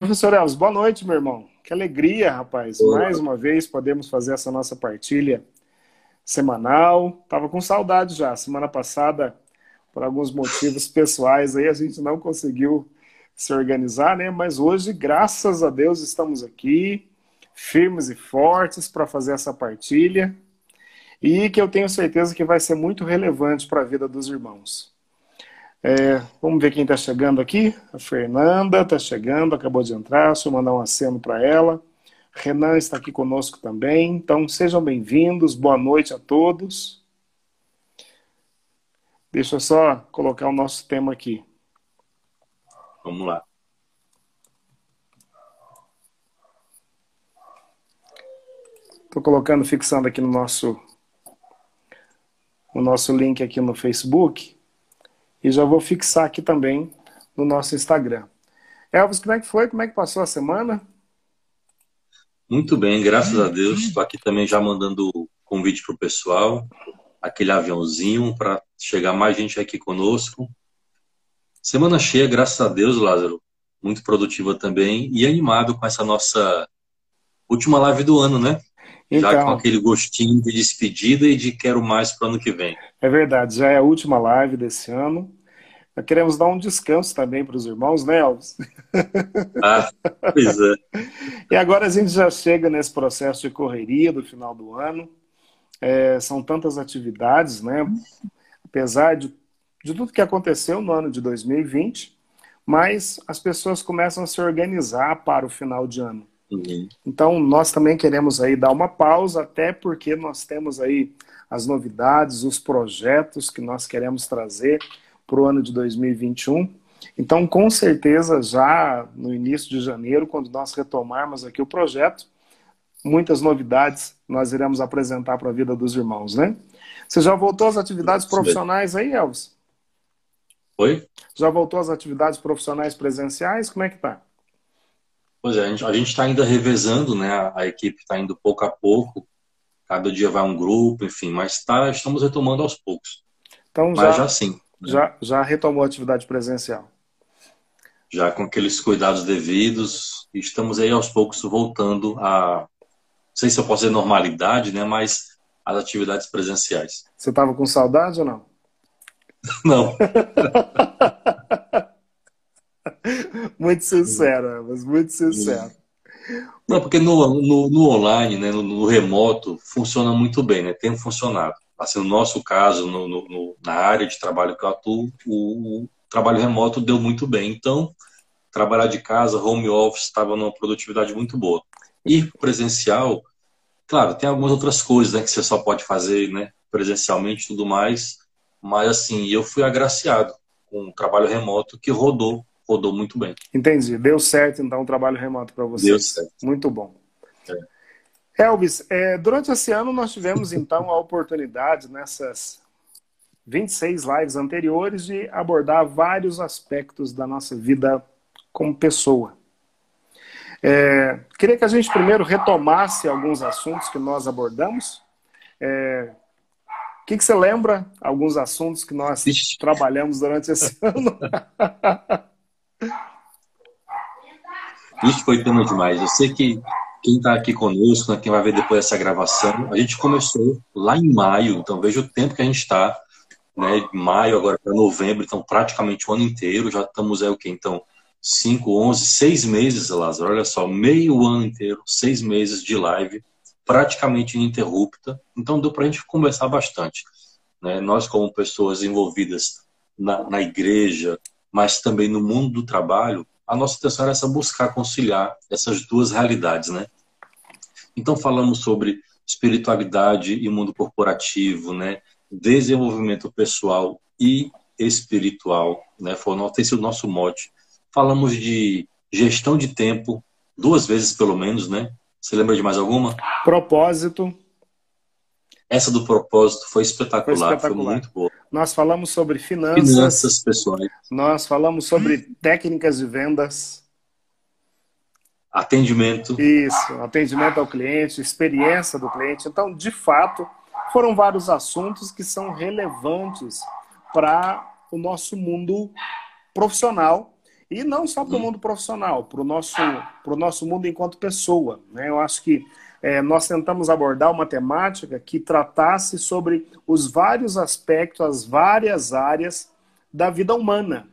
Professor Elvis, boa noite, meu irmão. Que alegria, rapaz. Olá. Mais uma vez podemos fazer essa nossa partilha semanal. Tava com saudade já. Semana passada, por alguns motivos pessoais aí, a gente não conseguiu se organizar, né? Mas hoje, graças a Deus, estamos aqui, firmes e fortes para fazer essa partilha e que eu tenho certeza que vai ser muito relevante para a vida dos irmãos. É, vamos ver quem está chegando aqui. A Fernanda está chegando, acabou de entrar. Deixa eu mandar um aceno para ela. Renan está aqui conosco também. Então, sejam bem-vindos. Boa noite a todos. Deixa eu só colocar o nosso tema aqui. Vamos lá. Estou colocando, fixando aqui no nosso, no nosso link aqui no Facebook. E já vou fixar aqui também no nosso Instagram. Elvis, como é que foi? Como é que passou a semana? Muito bem, graças a Deus. Estou aqui também já mandando convite para o pessoal, aquele aviãozinho para chegar mais gente aqui conosco. Semana cheia, graças a Deus, Lázaro. Muito produtiva também e animado com essa nossa última live do ano, né? Então, já com aquele gostinho de despedida e de quero mais para o ano que vem. É verdade, já é a última live desse ano. Nós queremos dar um descanso também para os irmãos, né, Elvis? Ah, pois é. e agora a gente já chega nesse processo de correria do final do ano. É, são tantas atividades, né? Apesar de, de tudo que aconteceu no ano de 2020, mas as pessoas começam a se organizar para o final de ano. Uhum. Então, nós também queremos aí dar uma pausa, até porque nós temos aí as novidades, os projetos que nós queremos trazer para o ano de 2021. Então, com certeza, já no início de janeiro, quando nós retomarmos aqui o projeto, muitas novidades nós iremos apresentar para a vida dos irmãos, né? Você já voltou às atividades profissionais aí, Elvis? Oi? Já voltou às atividades profissionais presenciais? Como é que tá? Pois é, a gente está ainda revezando, né? A, equipe está indo pouco a pouco. Cada dia vai um grupo, enfim, mas tá, estamos retomando aos poucos. Então, mas já, já sim. Né? Já, já retomou a atividade presencial? Já com aqueles cuidados devidos. Estamos aí aos poucos voltando a. Não sei se eu posso dizer normalidade, né? Mas as atividades presenciais. Você estava com saudade ou não? Não. muito sincero, mas muito sincero. Não, porque no, no, no online, né, no, no, remoto, funciona muito bem, né? Tem funcionado. Assim, no nosso caso, no, no, na área de trabalho que eu atuo, o, o trabalho remoto deu muito bem. Então, trabalhar de casa, home office, estava numa produtividade muito boa. E presencial, claro, tem algumas outras coisas né, que você só pode fazer né, presencialmente e tudo mais, mas assim, eu fui agraciado com um trabalho remoto que rodou rodou muito bem. Entendi. Deu certo, então, o trabalho remoto para você. Deu certo. Muito bom. É. Elvis, é, durante esse ano nós tivemos, então, a oportunidade, nessas 26 lives anteriores, de abordar vários aspectos da nossa vida como pessoa. É, queria que a gente primeiro retomasse alguns assuntos que nós abordamos. É, o que, que, você lembra? Alguns assuntos que nós Ixi. trabalhamos durante esse ano? Isso foi tema demais. Eu sei que quem está aqui conosco, né, quem vai ver depois essa gravação, a gente começou lá em maio, então veja o tempo que a gente está, né, maio agora para novembro, então praticamente o ano inteiro, já estamos aí o que então? 5, 11, 6 meses, Lázaro, olha só, meio ano inteiro, 6 meses de live, praticamente ininterrupta, então deu para a gente conversar bastante. Né? Nós, como pessoas envolvidas na, na igreja, mas também no mundo do trabalho, a nossa intenção era essa buscar conciliar essas duas realidades, né? Então falamos sobre espiritualidade e mundo corporativo, né? Desenvolvimento pessoal e espiritual, né? Foi tem sido o nosso mote. Falamos de gestão de tempo duas vezes pelo menos, né? Você lembra de mais alguma? Propósito. Essa do propósito foi espetacular, foi, espetacular. foi muito boa. Nós falamos sobre finanças. Finanças pessoais. Nós falamos sobre técnicas de vendas. Atendimento. Isso, atendimento ao cliente, experiência do cliente. Então, de fato, foram vários assuntos que são relevantes para o nosso mundo profissional E não só para o mundo profissional, para o nosso, nosso mundo enquanto pessoa. Né? Eu acho que é, nós tentamos abordar uma temática que tratasse sobre os vários aspectos, as várias áreas da vida humana.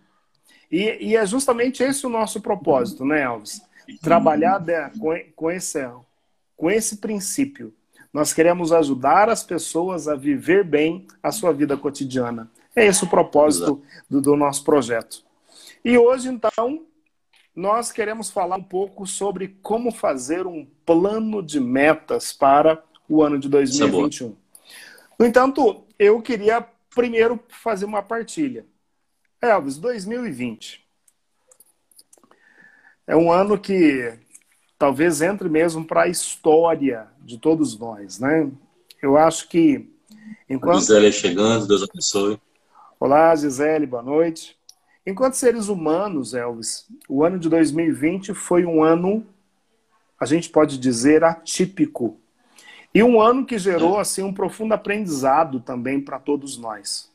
E, e é justamente esse o nosso propósito, né, Elvis? Trabalhar de, com, com, esse, com esse princípio. Nós queremos ajudar as pessoas a viver bem a sua vida cotidiana. É esse o propósito do, do nosso projeto. E hoje, então, nós queremos falar um pouco sobre como fazer um plano de metas para o ano de 2021. É no entanto, eu queria primeiro fazer uma partilha. Elvis, 2020 é um ano que talvez entre mesmo para a história de todos nós, né? Eu acho que enquanto Gisele chegando, Deus abençoe. Olá, Gisele, boa noite. Enquanto seres humanos, Elvis, o ano de 2020 foi um ano, a gente pode dizer, atípico. E um ano que gerou assim um profundo aprendizado também para todos nós.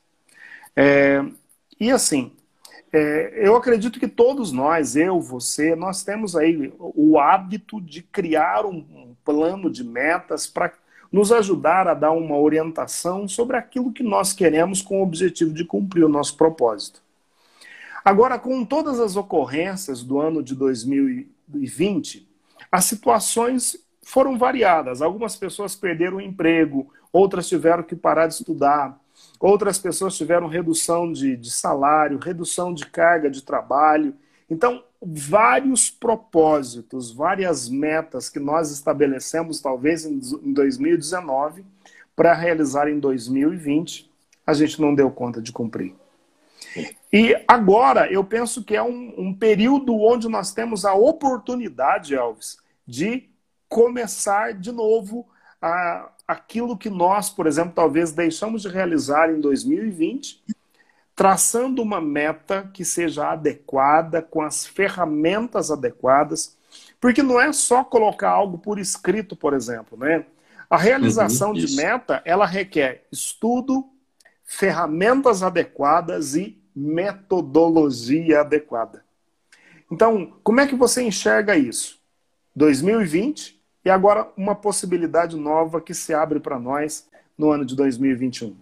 É, e assim, é, eu acredito que todos nós, eu, você, nós temos aí o hábito de criar um, um plano de metas para nos ajudar a dar uma orientação sobre aquilo que nós queremos com o objetivo de cumprir o nosso propósito. Agora, com todas as ocorrências do ano de 2020, as situações foram variadas. Algumas pessoas perderam o emprego, outras tiveram que parar de estudar, outras pessoas tiveram redução de, de salário, redução de carga de trabalho. Então, vários propósitos, várias metas que nós estabelecemos, talvez em 2019, para realizar em 2020, a gente não deu conta de cumprir. E agora eu penso que é um, um período onde nós temos a oportunidade, Elvis, de começar de novo a, aquilo que nós, por exemplo, talvez deixamos de realizar em 2020, traçando uma meta que seja adequada, com as ferramentas adequadas, porque não é só colocar algo por escrito, por exemplo, né? A realização uhum, de meta, ela requer estudo, ferramentas adequadas e metodologia adequada. Então, como é que você enxerga isso? 2020 e agora uma possibilidade nova que se abre para nós no ano de 2021.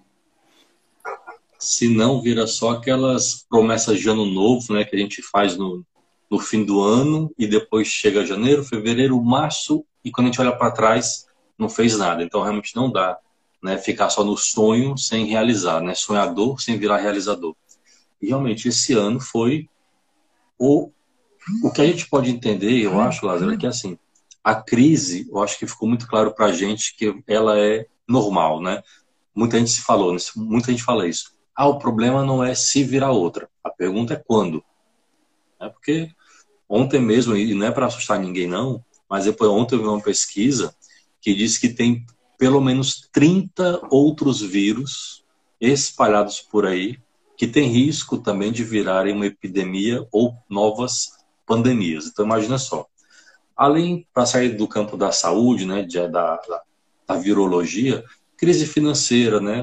Se não vira só aquelas promessas de ano novo, né, que a gente faz no, no fim do ano e depois chega janeiro, fevereiro, março e quando a gente olha para trás não fez nada. Então realmente não dá, né, ficar só no sonho sem realizar, né, sonhador sem virar realizador. E realmente esse ano foi o o que a gente pode entender, eu acho, Lázaro, é que assim, a crise, eu acho que ficou muito claro para a gente que ela é normal, né? Muita gente se falou, muita gente fala isso. Ah, o problema não é se virar outra. A pergunta é quando. É porque ontem mesmo, e não é para assustar ninguém não, mas depois ontem eu vi uma pesquisa que diz que tem pelo menos 30 outros vírus espalhados por aí que tem risco também de virarem uma epidemia ou novas pandemias. Então, imagina só. Além, para sair do campo da saúde, né, de, da, da, da virologia, crise financeira, né?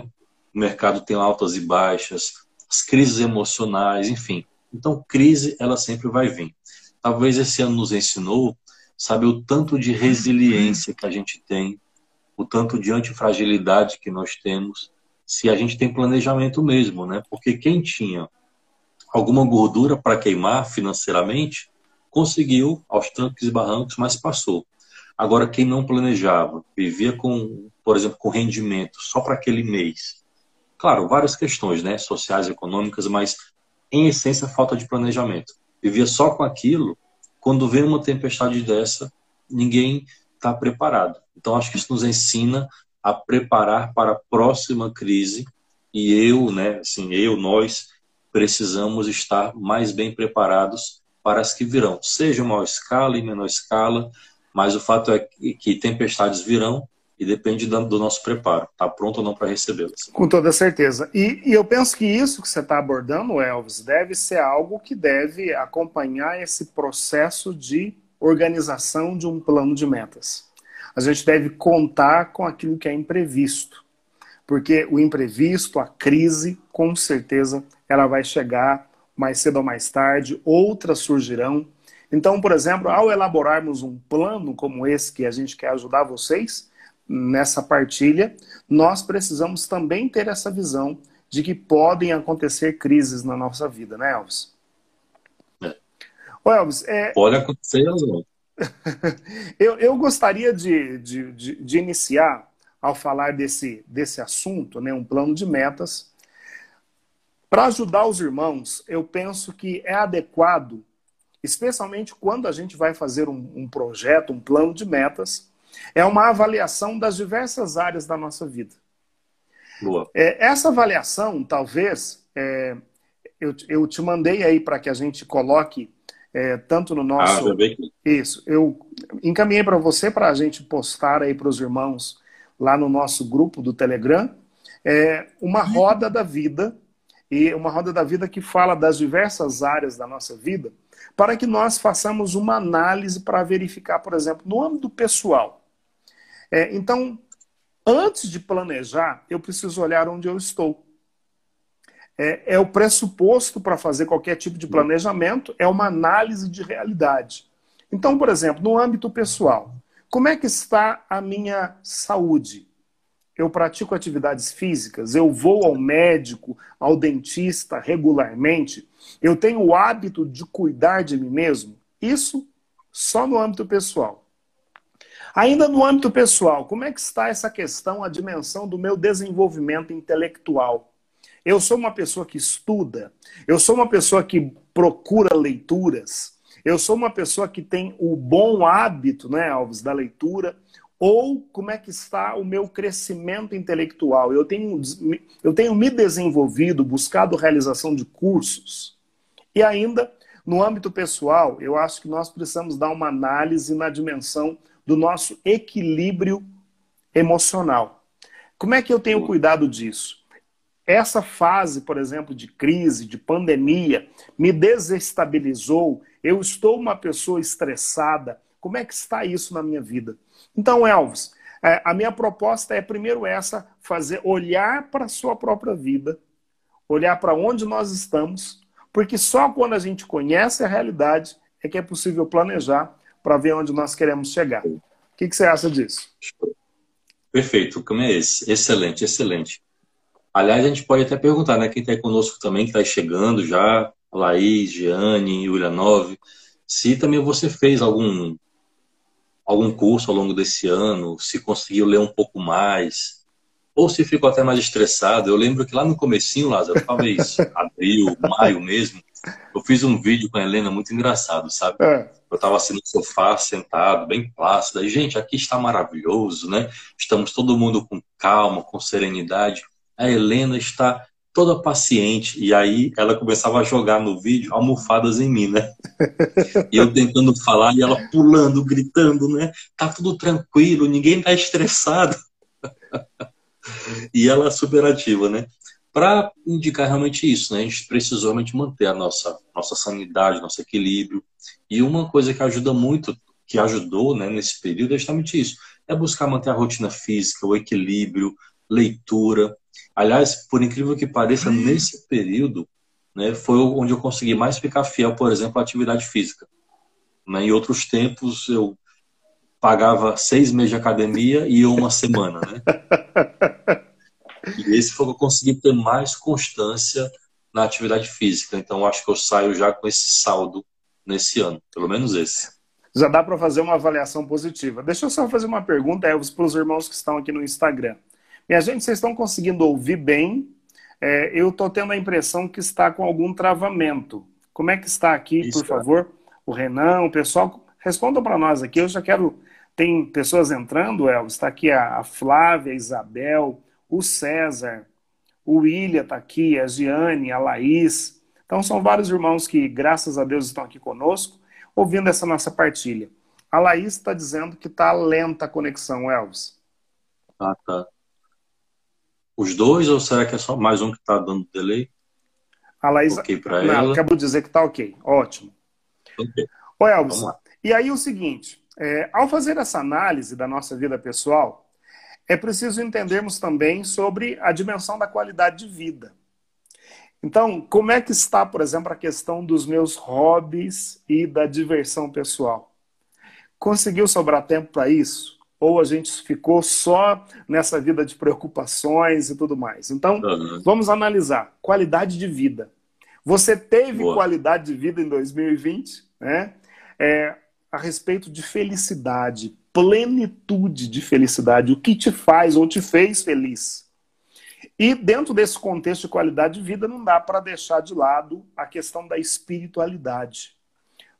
O mercado tem altas e baixas, as crises emocionais, enfim. Então, crise, ela sempre vai vir. Talvez esse ano nos ensinou, sabe, o tanto de resiliência que a gente tem, o tanto de antifragilidade que nós temos, se a gente tem planejamento mesmo, né? Porque quem tinha alguma gordura para queimar financeiramente, conseguiu aos trancos e barrancos, mas passou. Agora, quem não planejava, vivia com, por exemplo, com rendimento só para aquele mês. Claro, várias questões, né? Sociais, econômicas, mas em essência, falta de planejamento. Vivia só com aquilo, quando vem uma tempestade dessa, ninguém está preparado. Então, acho que isso nos ensina a preparar para a próxima crise e eu, né, assim, eu, nós precisamos estar mais bem preparados para as que virão, seja em maior escala e menor escala, mas o fato é que tempestades virão e depende do nosso preparo. Está pronto ou não para recebê-las? Com toda certeza. E, e, eu penso que isso que você está abordando, Elvis, deve ser algo que deve acompanhar esse processo de organização de um plano de metas a gente deve contar com aquilo que é imprevisto. Porque o imprevisto, a crise, com certeza, ela vai chegar mais cedo ou mais tarde, outras surgirão. Então, por exemplo, ao elaborarmos um plano como esse que a gente quer ajudar vocês nessa partilha, nós precisamos também ter essa visão de que podem acontecer crises na nossa vida, né, Elvis? É. Ô, Elvis, é... Pode acontecer, não. eu, eu gostaria de, de, de, de, iniciar, ao falar desse, desse assunto, né, um plano de metas. Para ajudar os irmãos, eu penso que é adequado, especialmente quando a gente vai fazer um, um projeto, um plano de metas, é uma avaliação das diversas áreas da nossa vida. Boa. É, essa avaliação, talvez, é, eu, eu te mandei aí para que a gente coloque é, tanto no nosso. Ah, Isso, eu encaminhei para você para a gente postar aí para os irmãos lá no nosso grupo do Telegram é, uma roda da vida e uma roda da vida que fala das diversas áreas da nossa vida para que nós façamos uma análise para verificar, por exemplo, no âmbito pessoal. É, então, antes de planejar, eu preciso olhar onde eu estou. É, é o pressuposto para fazer qualquer tipo de planejamento, é uma análise de realidade. Então, por exemplo, no âmbito pessoal, como é que está a minha saúde? Eu pratico atividades físicas, eu vou ao médico, ao dentista regularmente, eu tenho o hábito de cuidar de mim mesmo? Isso só no âmbito pessoal. Ainda no âmbito pessoal, como é que está essa questão, a dimensão do meu desenvolvimento intelectual? Eu sou uma pessoa que estuda, eu sou uma pessoa que procura leituras, eu sou uma pessoa que tem o bom hábito, né, Alves, da leitura, ou como é que está o meu crescimento intelectual? Eu tenho, eu tenho me desenvolvido, buscado realização de cursos. E ainda, no âmbito pessoal, eu acho que nós precisamos dar uma análise na dimensão do nosso equilíbrio emocional. Como é que eu tenho cuidado disso? Essa fase, por exemplo, de crise, de pandemia, me desestabilizou. Eu estou uma pessoa estressada. Como é que está isso na minha vida? Então, Elvis, é, a minha proposta é primeiro essa, fazer olhar para a sua própria vida, olhar para onde nós estamos, porque só quando a gente conhece a realidade é que é possível planejar para ver onde nós queremos chegar. O que, que você acha disso? Perfeito, como é esse? Excelente, excelente. Aliás, a gente pode até perguntar, né? Quem está conosco também, que está chegando já, Laís, Giane, Julianov, se também você fez algum, algum curso ao longo desse ano, se conseguiu ler um pouco mais, ou se ficou até mais estressado. Eu lembro que lá no comecinho, Lázaro, talvez abril, maio mesmo, eu fiz um vídeo com a Helena muito engraçado, sabe? É. Eu estava assim no sofá, sentado, bem plácido. E, gente, aqui está maravilhoso, né? Estamos todo mundo com calma, com serenidade. A Helena está toda paciente. E aí ela começava a jogar no vídeo almofadas em mim, né? E eu tentando falar e ela pulando, gritando, né? Tá tudo tranquilo, ninguém tá estressado. E ela super ativa, né? Para indicar realmente isso, né? A gente precisa realmente manter a nossa, nossa sanidade, nosso equilíbrio. E uma coisa que ajuda muito, que ajudou né, nesse período, é justamente isso: é buscar manter a rotina física, o equilíbrio, leitura. Aliás, por incrível que pareça, nesse período, né, foi onde eu consegui mais ficar fiel, por exemplo, à atividade física. Né, em outros tempos, eu pagava seis meses de academia e uma semana, né? E esse foi que eu consegui ter mais constância na atividade física. Então, acho que eu saio já com esse saldo nesse ano, pelo menos esse. Já dá para fazer uma avaliação positiva. Deixa eu só fazer uma pergunta, Elvis, para os irmãos que estão aqui no Instagram. Minha gente, vocês estão conseguindo ouvir bem? É, eu estou tendo a impressão que está com algum travamento. Como é que está aqui, Isso, por favor? O Renan, o pessoal, respondam para nós aqui. Eu já quero. Tem pessoas entrando, Elvis. Está aqui a, a Flávia, a Isabel, o César, o William está aqui, a Giane, a Laís. Então, são vários irmãos que, graças a Deus, estão aqui conosco, ouvindo essa nossa partilha. A Laís está dizendo que está lenta a conexão, Elvis. Ah, tá. Os dois, ou será que é só mais um que está dando delay? A Laís okay ela. acabou de dizer que está ok. Ótimo. Ok. Ô, Elvis, e aí o seguinte, é, ao fazer essa análise da nossa vida pessoal, é preciso entendermos também sobre a dimensão da qualidade de vida. Então, como é que está, por exemplo, a questão dos meus hobbies e da diversão pessoal? Conseguiu sobrar tempo para isso? Ou a gente ficou só nessa vida de preocupações e tudo mais? Então, uhum. vamos analisar. Qualidade de vida. Você teve Boa. qualidade de vida em 2020, né? É, a respeito de felicidade, plenitude de felicidade, o que te faz ou te fez feliz. E dentro desse contexto de qualidade de vida, não dá para deixar de lado a questão da espiritualidade.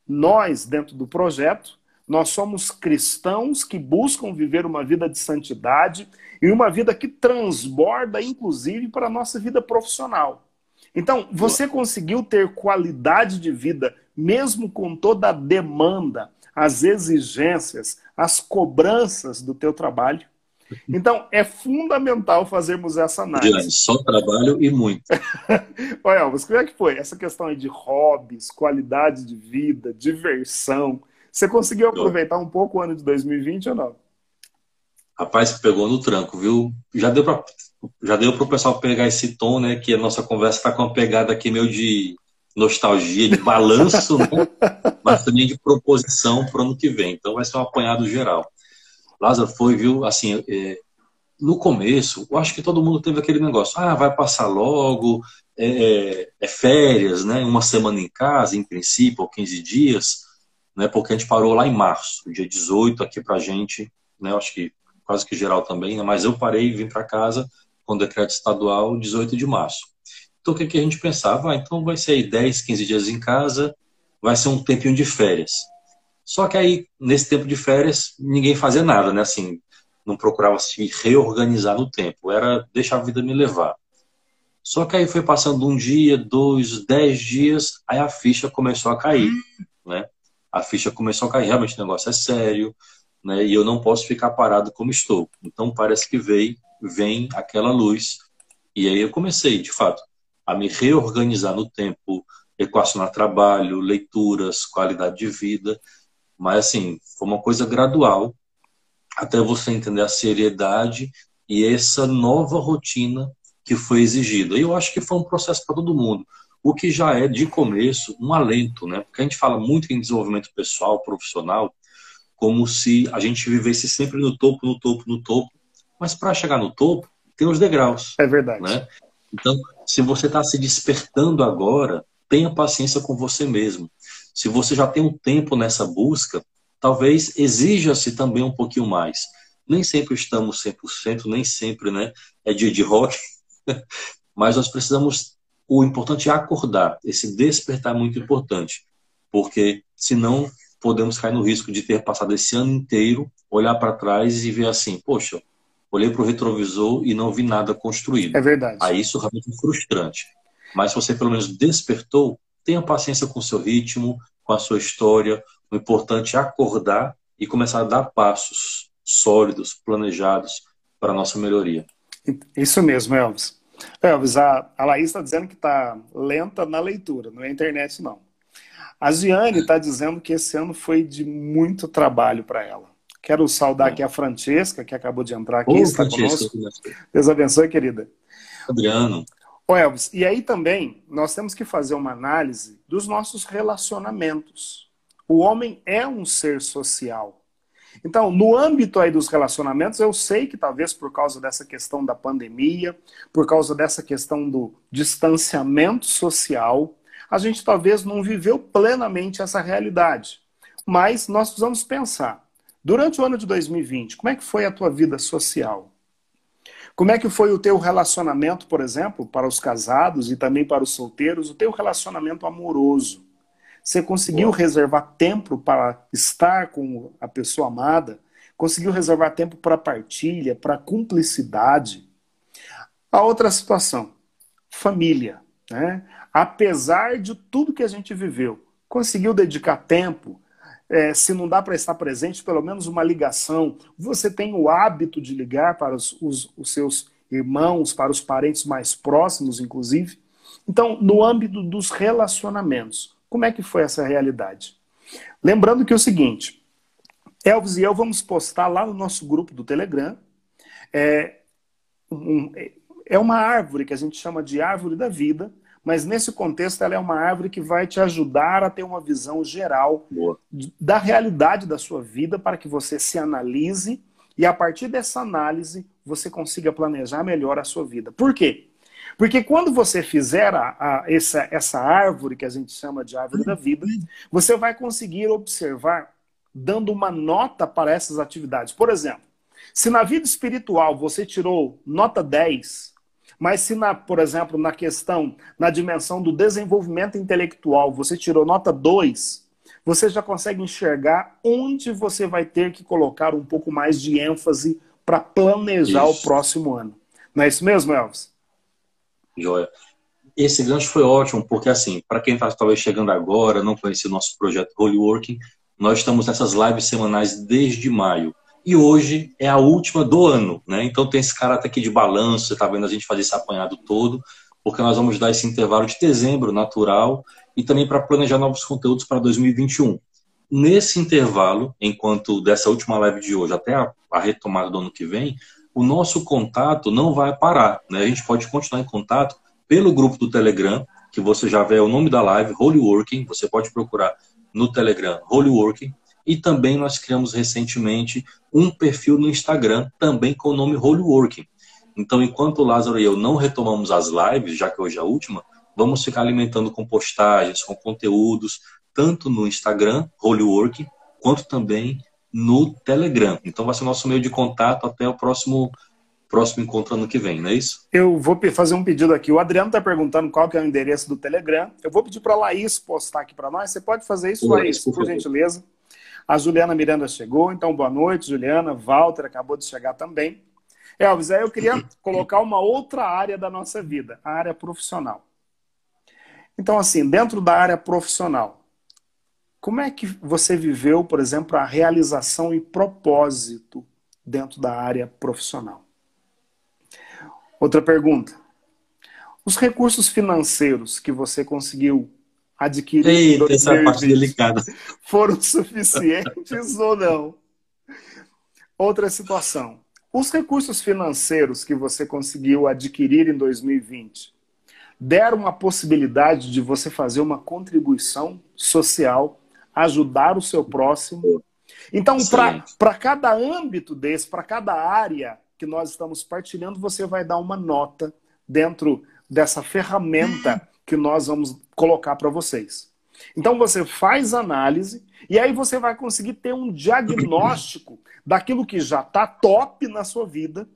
Nós, dentro do projeto, nós somos cristãos que buscam viver uma vida de santidade e uma vida que transborda, inclusive, para a nossa vida profissional. Então, você conseguiu ter qualidade de vida, mesmo com toda a demanda, as exigências, as cobranças do teu trabalho? Então, é fundamental fazermos essa análise. Só trabalho e muito. Olha, Elvis, como é que foi? Essa questão aí de hobbies, qualidade de vida, diversão. Você conseguiu aproveitar um pouco o ano de 2020 ou não? Rapaz, pegou no tranco, viu? Já deu para já deu para o pessoal pegar esse tom, né? Que a nossa conversa está com uma pegada aqui meio de nostalgia, de balanço, né? Mas também de proposição para o ano que vem. Então vai ser um apanhado geral. Lázaro foi, viu? Assim, é, no começo, eu acho que todo mundo teve aquele negócio: ah, vai passar logo, é, é, é férias, né? Uma semana em casa, em princípio, ou 15 dias, né? Porque a gente parou lá em março, dia 18, aqui para gente, né? Acho que quase que geral também, né? mas eu parei e vim para casa com o decreto estadual 18 de março. Então o que, que a gente pensava? Ah, então vai ser aí 10, 15 dias em casa, vai ser um tempinho de férias. Só que aí, nesse tempo de férias, ninguém fazia nada, né? Assim, não procurava se reorganizar no tempo, era deixar a vida me levar. Só que aí foi passando um dia, dois, dez dias, aí a ficha começou a cair, né? A ficha começou a cair, realmente o negócio é sério, né? E eu não posso ficar parado como estou. Então parece que veio, vem aquela luz. E aí eu comecei, de fato, a me reorganizar no tempo, equacionar trabalho, leituras, qualidade de vida. Mas assim, foi uma coisa gradual até você entender a seriedade e essa nova rotina que foi exigida. E eu acho que foi um processo para todo mundo o que já é de começo um alento, né? Porque a gente fala muito em desenvolvimento pessoal, profissional, como se a gente vivesse sempre no topo, no topo, no topo. Mas para chegar no topo, tem os degraus. É verdade. Né? Então, se você está se despertando agora, tenha paciência com você mesmo. Se você já tem um tempo nessa busca, talvez exija-se também um pouquinho mais. Nem sempre estamos 100%, nem sempre né, é dia de rock, mas nós precisamos. O importante é acordar. Esse despertar é muito importante, porque senão podemos cair no risco de ter passado esse ano inteiro, olhar para trás e ver assim, poxa, olhei para o retrovisor e não vi nada construído. É verdade. Aí isso realmente é frustrante. Mas se você pelo menos despertou, tenha paciência com o seu ritmo, com a sua história. O importante é acordar e começar a dar passos sólidos, planejados para a nossa melhoria. Isso mesmo, Elvis. Elvis, a, a Laís está dizendo que está lenta na leitura, não é internet, não. A Giane está dizendo que esse ano foi de muito trabalho para ela. Quero saudar aqui a Francesca, que acabou de entrar aqui, Ô, está Francesca, conosco. Deus abençoe, querida. Adriano. Ô Elvis, e aí também nós temos que fazer uma análise dos nossos relacionamentos. O homem é um ser social. Então, no âmbito aí dos relacionamentos, eu sei que talvez por causa dessa questão da pandemia, por causa dessa questão do distanciamento social, a gente talvez não viveu plenamente essa realidade. Mas nós precisamos pensar, durante o ano de 2020, como é que foi a tua vida social? Como é que foi o teu relacionamento, por exemplo, para os casados e também para os solteiros, o teu relacionamento amoroso? Você conseguiu Boa. reservar tempo para estar com a pessoa amada? Conseguiu reservar tempo para partilha, para cumplicidade? A outra situação, família. Né? apesar de tudo que a gente viveu, conseguiu dedicar tempo. É, se não dá para estar presente, pelo menos uma ligação. Você tem o hábito de ligar para os, os, os seus irmãos, para os parentes mais próximos, inclusive. Então, no âmbito dos relacionamentos, como é que foi essa realidade? Lembrando que é o seguinte, Elvis e eu vamos postar lá no nosso grupo do Telegram. É, um, é uma árvore que a gente chama de árvore da vida, mas nesse contexto ela é uma árvore que vai te ajudar a ter uma visão geral Boa. da realidade da sua vida para que você se analise e a partir dessa análise você consiga planejar melhor a sua vida. Por quê? Porque quando você fizer a, a, essa, essa árvore que a gente chama de árvore da vida, você vai conseguir observar dando uma nota para essas atividades. Por exemplo, se na vida espiritual você tirou nota 10, mas se, na, por exemplo, na questão, na dimensão do desenvolvimento intelectual, você tirou nota 2, você já consegue enxergar onde você vai ter que colocar um pouco mais de ênfase para planejar isso. o próximo ano. Não é isso mesmo, Elvis? Joia. Esse gancho foi ótimo, porque assim, para quem está talvez chegando agora, não conhecia o nosso projeto Holy Working, nós estamos nessas lives semanais desde maio. E hoje é a última do ano, né? Então tem esse caráter aqui de balanço, você está vendo a gente fazer esse apanhado todo, porque nós vamos dar esse intervalo de dezembro natural e também para planejar novos conteúdos para 2021. Nesse intervalo, enquanto dessa última live de hoje até a, a retomada do ano que vem, o nosso contato não vai parar. Né? A gente pode continuar em contato pelo grupo do Telegram, que você já vê o nome da live, Holy Working. Você pode procurar no Telegram Holy Working. E também nós criamos recentemente um perfil no Instagram, também com o nome Holy Working. Então, enquanto o Lázaro e eu não retomamos as lives, já que hoje é a última, vamos ficar alimentando com postagens, com conteúdos, tanto no Instagram, Holy Working, quanto também no Telegram. Então vai ser o nosso meio de contato até o próximo próximo encontro ano que vem, não é isso? Eu vou fazer um pedido aqui. O Adriano está perguntando qual que é o endereço do Telegram. Eu vou pedir para a Laís postar aqui para nós. Você pode fazer isso, Laís, Laís por, por gentileza. A Juliana Miranda chegou, então boa noite, Juliana. Walter acabou de chegar também. Elvis, aí eu queria colocar uma outra área da nossa vida, a área profissional. Então, assim, dentro da área profissional, como é que você viveu, por exemplo, a realização e propósito dentro da área profissional? Outra pergunta. Os recursos financeiros que você conseguiu adquirir Eita, essa é parte delicada. foram suficientes ou não? Outra situação. Os recursos financeiros que você conseguiu adquirir em 2020 deram a possibilidade de você fazer uma contribuição social ajudar o seu próximo. Então, para cada âmbito desse, para cada área que nós estamos partilhando, você vai dar uma nota dentro dessa ferramenta que nós vamos colocar para vocês. Então você faz análise e aí você vai conseguir ter um diagnóstico daquilo que já está top na sua vida,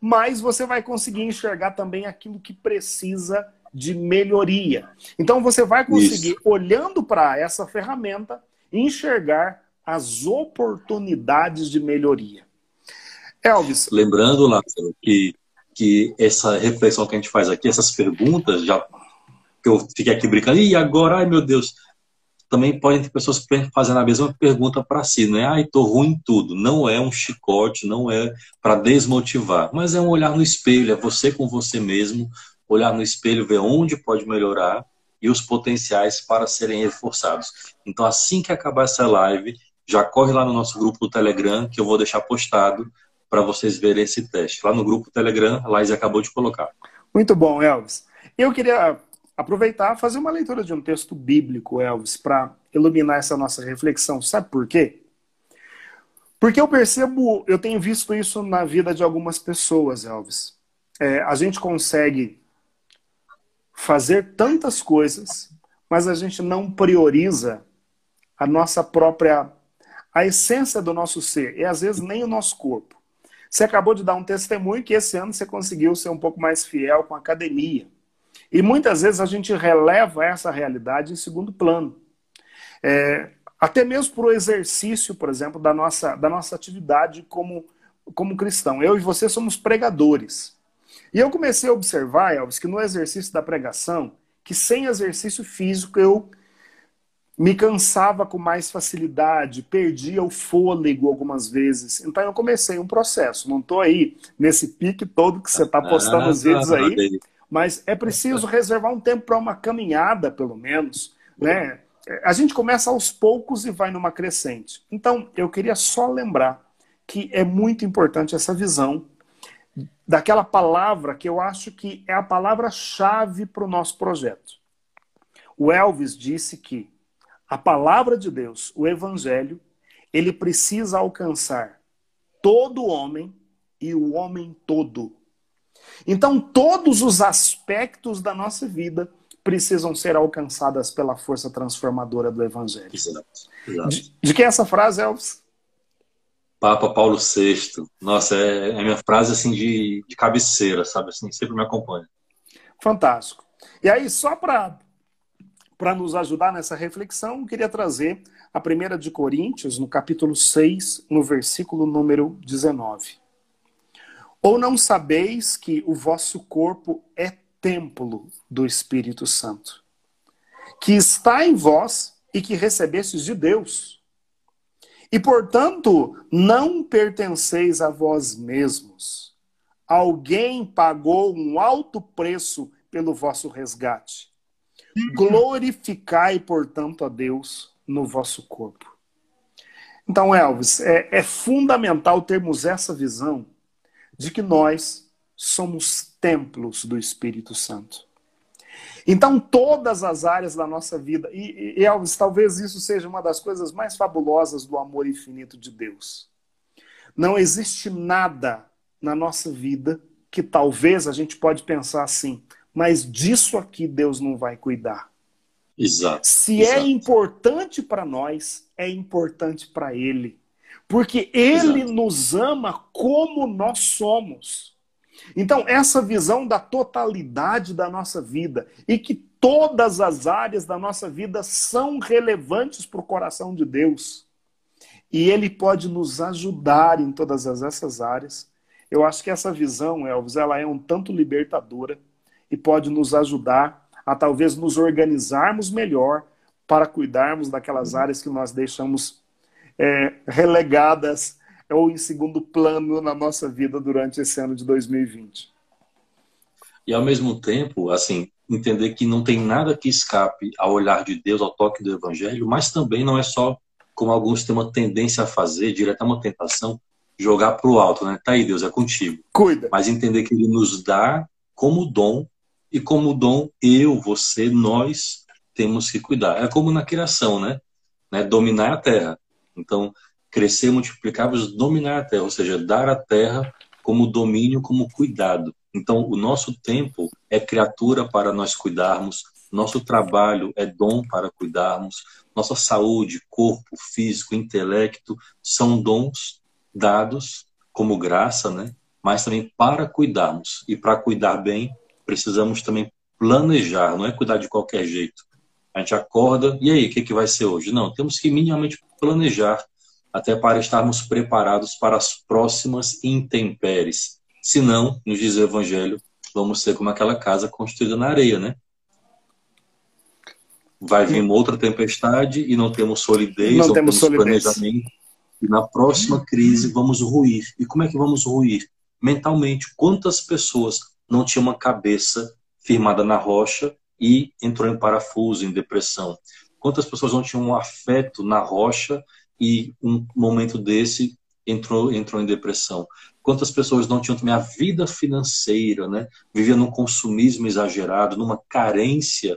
mas você vai conseguir enxergar também aquilo que precisa de melhoria. Então você vai conseguir, Isso. olhando para essa ferramenta, enxergar as oportunidades de melhoria. Elvis. Lembrando, Lázaro, que, que essa reflexão que a gente faz aqui, essas perguntas, já que eu fiquei aqui brincando, e agora, ai meu Deus, também podem ter pessoas fazendo a mesma pergunta para si, não é? Ai, tô ruim em tudo. Não é um chicote, não é para desmotivar, mas é um olhar no espelho, é você com você mesmo, olhar no espelho, ver onde pode melhorar e os potenciais para serem reforçados. Então, assim que acabar essa live, já corre lá no nosso grupo do Telegram, que eu vou deixar postado para vocês verem esse teste. Lá no grupo Telegram, a Laís acabou de colocar. Muito bom, Elvis. Eu queria aproveitar fazer uma leitura de um texto bíblico, Elvis, para iluminar essa nossa reflexão. Sabe por quê? Porque eu percebo, eu tenho visto isso na vida de algumas pessoas, Elvis. É, a gente consegue fazer tantas coisas, mas a gente não prioriza a nossa própria a essência do nosso ser e às vezes nem o nosso corpo. Você acabou de dar um testemunho que esse ano você conseguiu ser um pouco mais fiel com a academia. E muitas vezes a gente releva essa realidade em segundo plano. É, até mesmo para o exercício, por exemplo, da nossa, da nossa atividade como, como cristão. Eu e você somos pregadores. E eu comecei a observar, Elvis, que no exercício da pregação, que sem exercício físico eu me cansava com mais facilidade, perdia o fôlego algumas vezes. Então eu comecei um processo. Não estou aí nesse pique todo que você está postando os vídeos aí, mas é preciso reservar um tempo para uma caminhada, pelo menos, né? A gente começa aos poucos e vai numa crescente. Então eu queria só lembrar que é muito importante essa visão daquela palavra que eu acho que é a palavra-chave para o nosso projeto. O Elvis disse que a palavra de Deus, o Evangelho, ele precisa alcançar todo homem e o homem todo. Então, todos os aspectos da nossa vida precisam ser alcançadas pela força transformadora do Evangelho. Exato. Exato. De, de que é essa frase, Elvis? Papa Paulo VI. Nossa, é, é minha frase assim de, de cabeceira, sabe? Assim, sempre me acompanha. Fantástico. E aí, só para para nos ajudar nessa reflexão, eu queria trazer a primeira de Coríntios, no capítulo 6, no versículo número 19. Ou não sabeis que o vosso corpo é templo do Espírito Santo, que está em vós e que recebestes de Deus, e, portanto, não pertenceis a vós mesmos. Alguém pagou um alto preço pelo vosso resgate. Glorificai, portanto, a Deus no vosso corpo. Então, Elvis, é, é fundamental termos essa visão de que nós somos templos do Espírito Santo. Então, todas as áreas da nossa vida, e, e Elvis, talvez isso seja uma das coisas mais fabulosas do amor infinito de Deus. Não existe nada na nossa vida que talvez a gente pode pensar assim, mas disso aqui Deus não vai cuidar. Exato. Se é exato. é importante para nós, é importante para Ele. Porque Ele exato. nos ama como nós somos. Então, essa visão da totalidade da nossa vida e que todas as áreas da nossa vida são relevantes para o coração de Deus e Ele pode nos ajudar em todas essas áreas. Eu acho que essa visão, Elvis, ela é um tanto libertadora e pode nos ajudar a talvez nos organizarmos melhor para cuidarmos daquelas áreas que nós deixamos é, relegadas ou em segundo plano na nossa vida durante esse ano de 2020. E ao mesmo tempo, assim, entender que não tem nada que escape ao olhar de Deus, ao toque do Evangelho, mas também não é só como alguns têm uma tendência a fazer, direto a uma tentação, jogar para o alto, né? Tá aí, Deus, é contigo. Cuida. Mas entender que Ele nos dá como dom, e como dom, eu, você, nós temos que cuidar. É como na criação, né? né? Dominar a terra. Então, crescer, multiplicar, dominar a terra, ou seja, dar a terra como domínio, como cuidado. Então, o nosso tempo é criatura para nós cuidarmos, nosso trabalho é dom para cuidarmos, nossa saúde, corpo, físico, intelecto são dons dados como graça, né? Mas também para cuidarmos. E para cuidar bem, precisamos também planejar, não é cuidar de qualquer jeito. A gente acorda, e aí, o que, que vai ser hoje? Não, temos que minimamente planejar até para estarmos preparados para as próximas intempéries. Senão, nos diz o Evangelho, vamos ser como aquela casa construída na areia, né? Vai vir uma outra tempestade e não temos solidez, não, não temos, temos planejamento. E na próxima crise vamos ruir. E como é que vamos ruir? Mentalmente. Quantas pessoas não tinham uma cabeça firmada na rocha e entrou em parafuso, em depressão? Quantas pessoas não tinham um afeto na rocha e um momento desse entrou, entrou em depressão. Quantas pessoas não tinham também a vida financeira, né? Viviam num consumismo exagerado, numa carência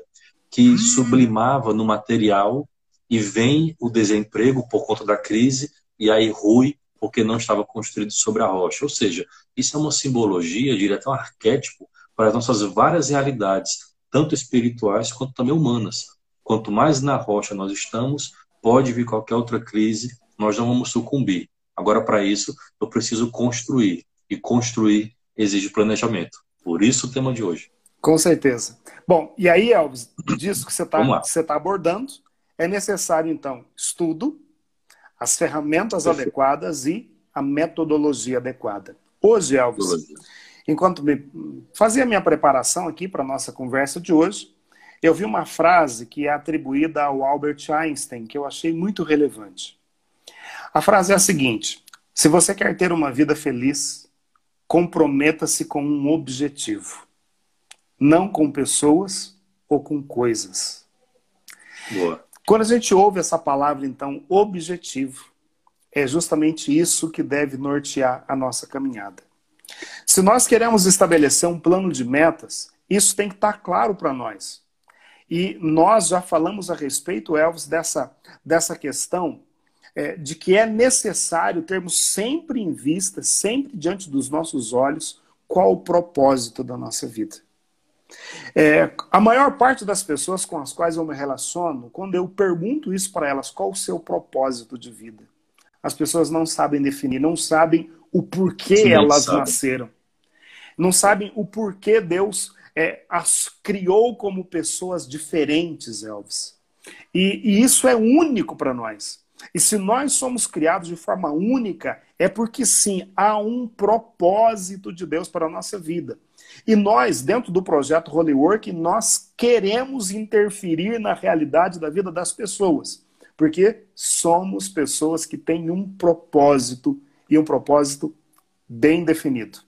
que hum. sublimava no material e vem o desemprego por conta da crise e aí rui porque não estava construído sobre a rocha. Ou seja, isso é uma simbologia, diria até um arquétipo para as nossas várias realidades, tanto espirituais quanto também humanas. Quanto mais na rocha nós estamos, pode vir qualquer outra crise, nós não vamos sucumbir. Agora, para isso, eu preciso construir. E construir exige planejamento. Por isso o tema de hoje. Com certeza. Bom, e aí, Elvis, disso que você está tá abordando, é necessário, então, estudo, as ferramentas Perfeito. adequadas e a metodologia adequada. Hoje, Elvis, enquanto me fazia a minha preparação aqui para a nossa conversa de hoje, eu vi uma frase que é atribuída ao Albert Einstein, que eu achei muito relevante. A frase é a seguinte: se você quer ter uma vida feliz, comprometa-se com um objetivo, não com pessoas ou com coisas. Boa. Quando a gente ouve essa palavra, então, objetivo, é justamente isso que deve nortear a nossa caminhada. Se nós queremos estabelecer um plano de metas, isso tem que estar claro para nós. E nós já falamos a respeito, Elvis, dessa, dessa questão é, de que é necessário termos sempre em vista, sempre diante dos nossos olhos, qual o propósito da nossa vida. É, a maior parte das pessoas com as quais eu me relaciono, quando eu pergunto isso para elas, qual o seu propósito de vida? As pessoas não sabem definir, não sabem o porquê Sim, elas sabe. nasceram. Não sabem o porquê Deus é, as criou como pessoas diferentes, Elvis. E, e isso é único para nós. E se nós somos criados de forma única, é porque sim, há um propósito de Deus para a nossa vida. E nós, dentro do projeto Holy Work, nós queremos interferir na realidade da vida das pessoas. Porque somos pessoas que têm um propósito e um propósito bem definido.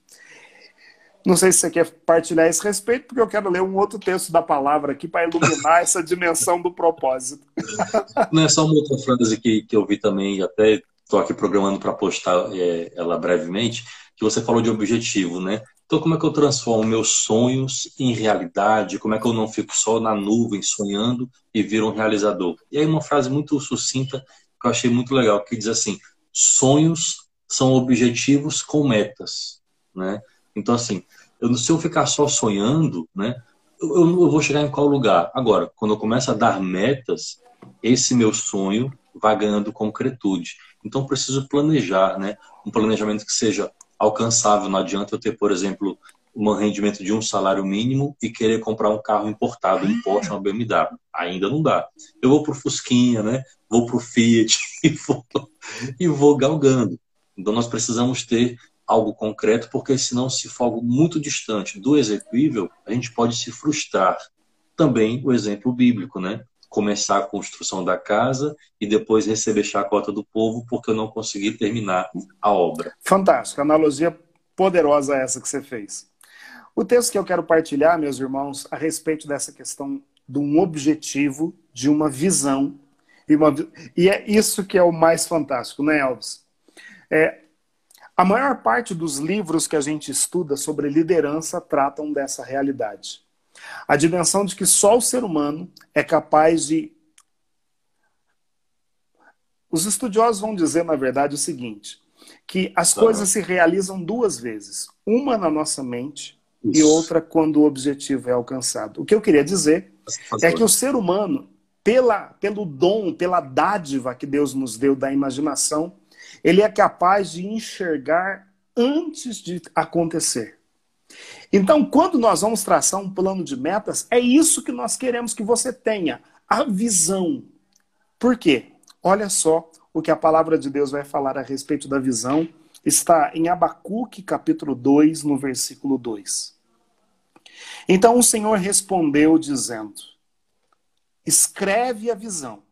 Não sei se você quer partilhar esse respeito, porque eu quero ler um outro texto da palavra aqui para iluminar essa dimensão do propósito. Não é só uma outra frase que, que eu vi também, até estou aqui programando para postar é, ela brevemente, que você falou de objetivo, né? Então, como é que eu transformo meus sonhos em realidade? Como é que eu não fico só na nuvem sonhando e viro um realizador? E aí, uma frase muito sucinta que eu achei muito legal, que diz assim: sonhos são objetivos com metas, né? Então, assim, eu, se eu ficar só sonhando, né, eu, eu vou chegar em qual lugar? Agora, quando eu começo a dar metas, esse meu sonho vai ganhando concretude. Então, preciso planejar, né? Um planejamento que seja alcançável. Não adianta eu ter, por exemplo, um rendimento de um salário mínimo e querer comprar um carro importado, um Porsche, uma BMW. Ainda não dá. Eu vou pro Fusquinha, né? Vou pro Fiat e vou, e vou galgando. Então, nós precisamos ter algo concreto, porque senão, se for algo muito distante do execuível, a gente pode se frustrar. Também o exemplo bíblico, né? Começar a construção da casa e depois receber chacota do povo porque eu não consegui terminar a obra. Fantástico, analogia poderosa essa que você fez. O texto que eu quero partilhar, meus irmãos, a respeito dessa questão de um objetivo, de uma visão, e, uma... e é isso que é o mais fantástico, né, Elvis? É, a maior parte dos livros que a gente estuda sobre liderança tratam dessa realidade. A dimensão de que só o ser humano é capaz de. Os estudiosos vão dizer, na verdade, o seguinte: que as tá. coisas se realizam duas vezes. Uma na nossa mente Isso. e outra quando o objetivo é alcançado. O que eu queria dizer é que o ser humano, pela, pelo dom, pela dádiva que Deus nos deu da imaginação, ele é capaz de enxergar antes de acontecer. Então, quando nós vamos traçar um plano de metas, é isso que nós queremos que você tenha, a visão. Por quê? Olha só o que a palavra de Deus vai falar a respeito da visão. Está em Abacuque, capítulo 2, no versículo 2. Então o Senhor respondeu, dizendo: Escreve a visão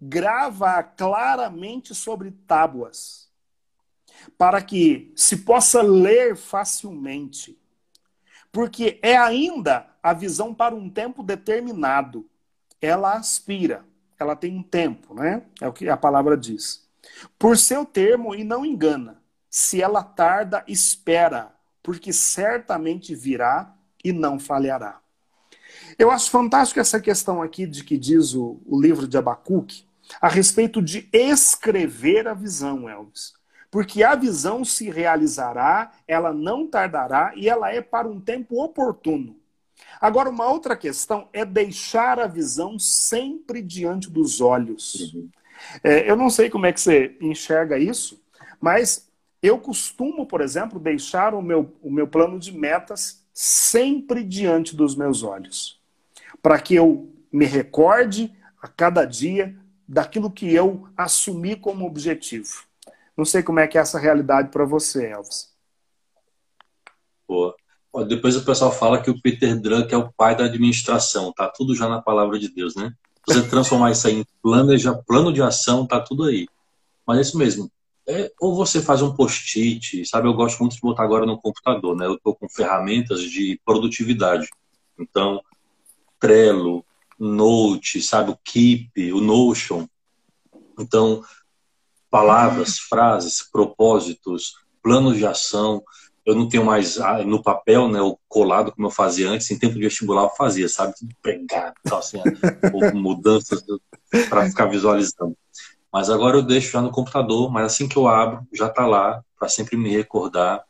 grava claramente sobre tábuas, para que se possa ler facilmente. Porque é ainda a visão para um tempo determinado. Ela aspira, ela tem um tempo, né? É o que a palavra diz. Por seu termo e não engana. Se ela tarda, espera, porque certamente virá e não falhará. Eu acho fantástico essa questão aqui de que diz o, o livro de Abacuque, a respeito de escrever a visão, Elvis. Porque a visão se realizará, ela não tardará e ela é para um tempo oportuno. Agora, uma outra questão é deixar a visão sempre diante dos olhos. É, eu não sei como é que você enxerga isso, mas eu costumo, por exemplo, deixar o meu, o meu plano de metas sempre diante dos meus olhos. Para que eu me recorde a cada dia daquilo que eu assumi como objetivo. Não sei como é que é essa realidade para você, Elvis. Boa. Depois o pessoal fala que o Peter Druck é o pai da administração. Tá tudo já na palavra de Deus, né? Você transformar isso aí em planeja, plano de ação, tá tudo aí. Mas é isso mesmo. É, ou você faz um post-it, sabe? Eu gosto muito de botar agora no computador, né? Eu estou com ferramentas de produtividade. Então, Trello, Note, sabe, o Keep, o Notion. Então, palavras, frases, propósitos, planos de ação, eu não tenho mais ah, no papel, né, o colado como eu fazia antes, em tempo de vestibular eu fazia, sabe? Tudo pregado, tal, assim, mudanças para ficar visualizando. Mas agora eu deixo já no computador, mas assim que eu abro, já está lá para sempre me recordar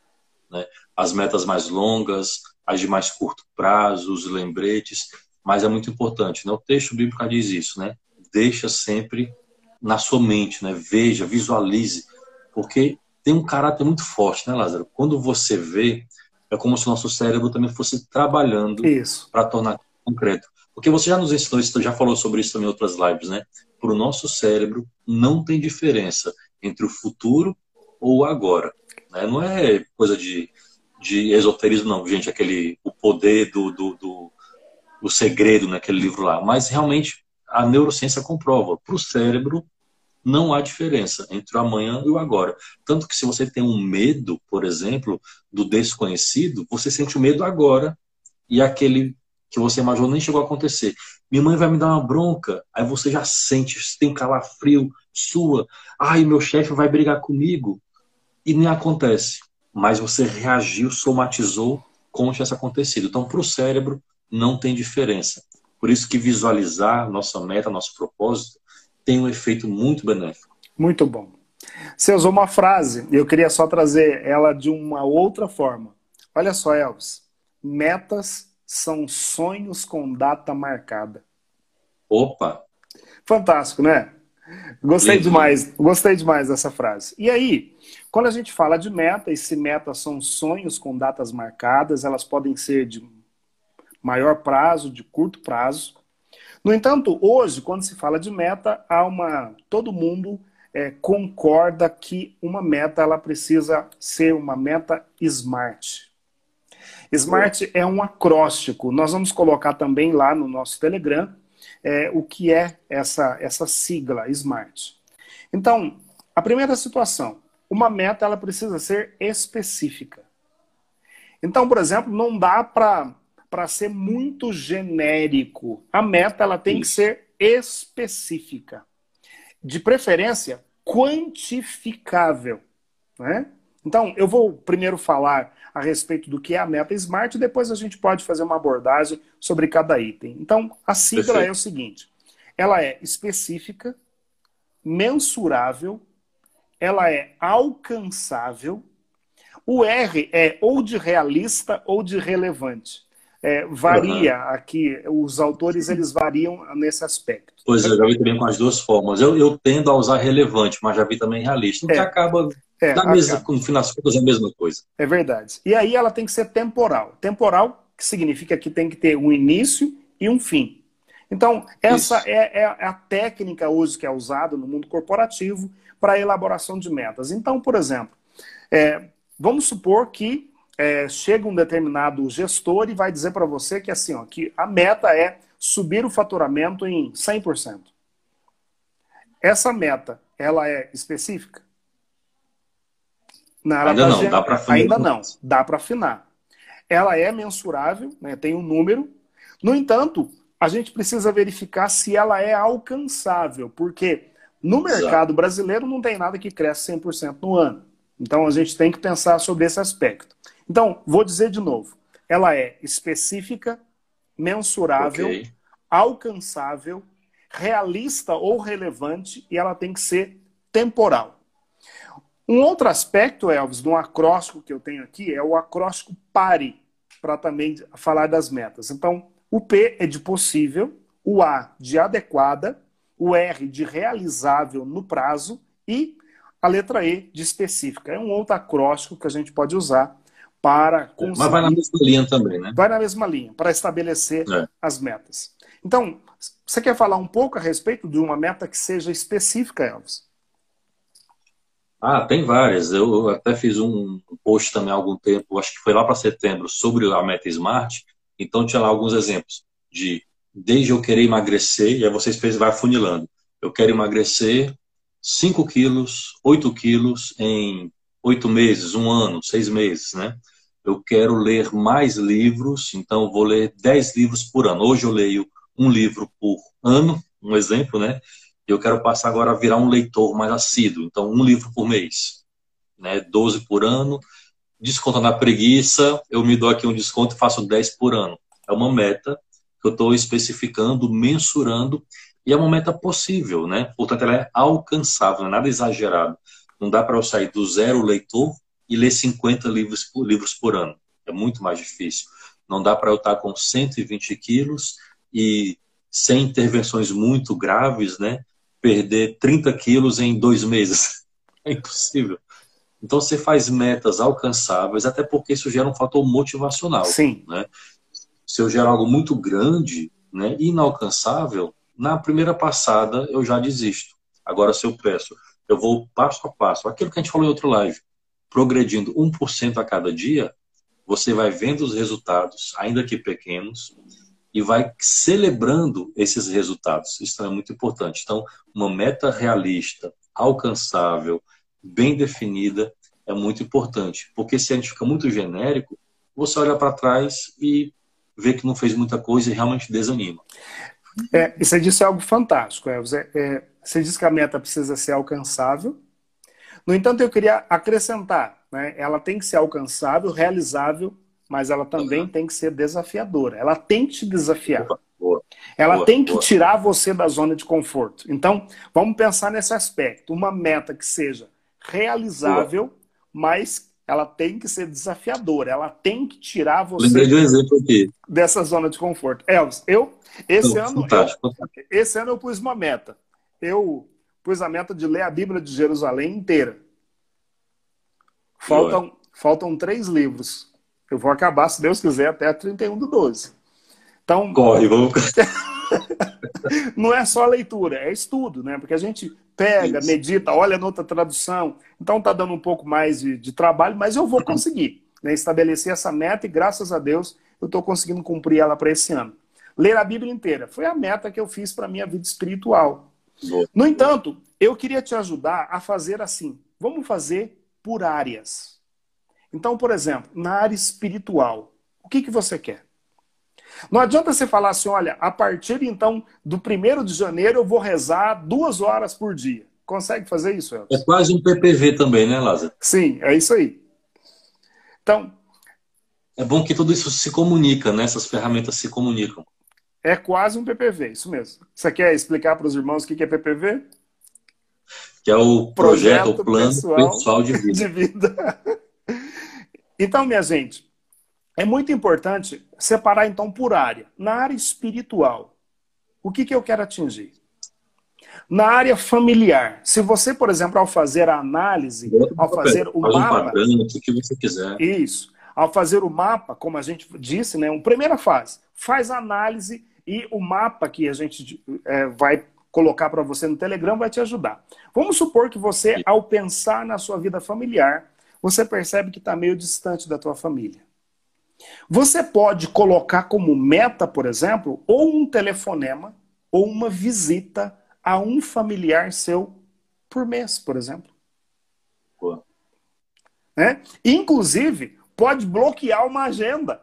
né, as metas mais longas, as de mais curto prazo, os lembretes, mas é muito importante. Né? O texto bíblico diz isso, né? Deixa sempre na sua mente, né? Veja, visualize, porque tem um caráter muito forte, né, Lázaro? Quando você vê, é como se o nosso cérebro também fosse trabalhando para tornar concreto. Porque você já nos ensinou isso, já falou sobre isso também em outras lives, né? Para o nosso cérebro, não tem diferença entre o futuro ou o agora. Né? Não é coisa de, de esoterismo, não, gente, aquele o poder do, do, do, do segredo naquele livro lá. Mas realmente a neurociência comprova. Para o cérebro, não há diferença entre o amanhã e o agora. Tanto que se você tem um medo, por exemplo, do desconhecido, você sente o medo agora e aquele que você imaginou nem chegou a acontecer. Minha mãe vai me dar uma bronca, aí você já sente, tem calafrio, sua, ai, meu chefe vai brigar comigo, e nem acontece. Mas você reagiu, somatizou como tivesse acontecido. Então, para o cérebro, não tem diferença. Por isso que visualizar nossa meta, nosso propósito, tem um efeito muito benéfico. Muito bom. Você usou uma frase, eu queria só trazer ela de uma outra forma. Olha só, Elvis. Metas são sonhos com data marcada. Opa! Fantástico, né? Gostei Lindo. demais, gostei demais dessa frase. E aí, quando a gente fala de meta, e se metas são sonhos com datas marcadas, elas podem ser de maior prazo, de curto prazo. No entanto, hoje, quando se fala de meta, há uma. todo mundo é, concorda que uma meta ela precisa ser uma meta smart. Smart é um acróstico. Nós vamos colocar também lá no nosso Telegram é, o que é essa, essa sigla SMART. Então, a primeira situação, uma meta ela precisa ser específica. Então, por exemplo, não dá para para ser muito genérico. A meta ela tem Isso. que ser específica. De preferência, quantificável. Né? Então, eu vou primeiro falar a respeito do que é a meta SMART e depois a gente pode fazer uma abordagem sobre cada item. Então, a sigla Perfeito. é o seguinte: ela é específica, mensurável, ela é alcançável. O R é ou de realista ou de relevante. É, varia uhum. aqui, os autores eles variam nesse aspecto. Pois é, eu já vi também com as duas formas. Eu, eu tendo a usar relevante, mas já vi também realista, o é, que acaba, é, da mesma, das contas, é a mesma coisa. É verdade. E aí ela tem que ser temporal. Temporal, que significa que tem que ter um início e um fim. Então, essa é, é, a técnica hoje que é usada no mundo corporativo para a elaboração de metas. Então, por exemplo, é, vamos supor que é, chega um determinado gestor e vai dizer para você que assim, ó, que a meta é subir o faturamento em 100%. Essa meta, ela é específica? Na ainda não, dá para afinar. Ainda não, dá para afinar. Ela é mensurável, né, tem um número. No entanto, a gente precisa verificar se ela é alcançável, porque no mercado brasileiro não tem nada que cresce 100% no ano. Então a gente tem que pensar sobre esse aspecto. Então, vou dizer de novo. Ela é específica, mensurável, okay. alcançável, realista ou relevante e ela tem que ser temporal. Um outro aspecto, Elvis, de um acróstico que eu tenho aqui é o acróstico PARE, para também falar das metas. Então, o P é de possível, o A de adequada, o R de realizável no prazo e a letra E de específica. É um outro acróstico que a gente pode usar para conseguir... Mas vai na mesma linha também, né? Vai na mesma linha, para estabelecer é. as metas. Então, você quer falar um pouco a respeito de uma meta que seja específica, Elvis? Ah, tem várias. Eu até fiz um post também há algum tempo, acho que foi lá para setembro, sobre a meta Smart. Então tinha lá alguns exemplos de desde eu querer emagrecer, e aí vocês fez, vai funilando. Eu quero emagrecer 5 quilos, 8 quilos em oito meses, um ano, seis meses, né? Eu quero ler mais livros, então vou ler dez livros por ano. Hoje eu leio um livro por ano, um exemplo, né? Eu quero passar agora a virar um leitor mais assíduo, então um livro por mês, né? Doze por ano. descontando a preguiça, eu me dou aqui um desconto e faço 10 por ano. É uma meta que eu estou especificando, mensurando, e é uma meta possível, né? Portanto, ela é alcançável, não é nada exagerado. Não dá para eu sair do zero leitor e ler 50 livros por, livros por ano. É muito mais difícil. Não dá para eu estar com 120 quilos e sem intervenções muito graves, né? Perder 30 quilos em dois meses. É impossível. Então você faz metas alcançáveis, até porque isso gera um fator motivacional. Sim. Né? Se eu gero algo muito grande, né, inalcançável, na primeira passada eu já desisto. Agora, se eu peço, eu vou passo a passo, aquilo que a gente falou em outro live, progredindo 1% a cada dia, você vai vendo os resultados, ainda que pequenos, e vai celebrando esses resultados. Isso é muito importante. Então, uma meta realista, alcançável, bem definida é muito importante. Porque se a gente fica muito genérico, você olha para trás e vê que não fez muita coisa e realmente desanima. É, você disse algo fantástico, Elvis. É, é, você disse que a meta precisa ser alcançável. No entanto, eu queria acrescentar, né, ela tem que ser alcançável, realizável, mas ela também uhum. tem que ser desafiadora. Ela tem que te desafiar. Boa, boa, ela boa, tem que tirar você da zona de conforto. Então, vamos pensar nesse aspecto. Uma meta que seja realizável, mas ela tem que ser desafiadora. Ela tem que tirar você de um dessa zona de conforto. Elvis, eu esse Não, ano eu, esse ano eu pus uma meta. Eu pus a meta de ler a Bíblia de Jerusalém inteira. Faltam, faltam três livros. Eu vou acabar, se Deus quiser, até 31 do 12. Então, Corre, vamos. não é só leitura, é estudo, né? Porque a gente pega, Isso. medita, olha na outra tradução. Então tá dando um pouco mais de, de trabalho, mas eu vou conseguir né, estabelecer essa meta e graças a Deus eu estou conseguindo cumprir ela para esse ano. Ler a Bíblia inteira foi a meta que eu fiz para minha vida espiritual. No entanto, eu queria te ajudar a fazer assim. Vamos fazer por áreas. Então, por exemplo, na área espiritual, o que, que você quer? Não adianta você falar assim, olha, a partir então do 1 de janeiro eu vou rezar duas horas por dia. Consegue fazer isso, Elton? É quase um PPV também, né, Lázaro? Sim, é isso aí. Então. É bom que tudo isso se comunica, né? Essas ferramentas se comunicam. É quase um PPV, isso mesmo. Você quer explicar para os irmãos o que é PPV? Que é o projeto, projeto o plano pessoal, pessoal de vida. De vida. Então, minha gente, é muito importante separar então por área. Na área espiritual, o que, que eu quero atingir? Na área familiar, se você, por exemplo, ao fazer a análise, ao fazer o Faz mapa. Um padrão, o que você quiser. Isso. Ao fazer o mapa, como a gente disse, né? Uma primeira fase, faz a análise e o mapa que a gente é, vai colocar para você no Telegram vai te ajudar. Vamos supor que você, ao pensar na sua vida familiar, você percebe que está meio distante da tua família. Você pode colocar como meta, por exemplo, ou um telefonema ou uma visita a um familiar seu por mês, por exemplo. Né? Inclusive, pode bloquear uma agenda.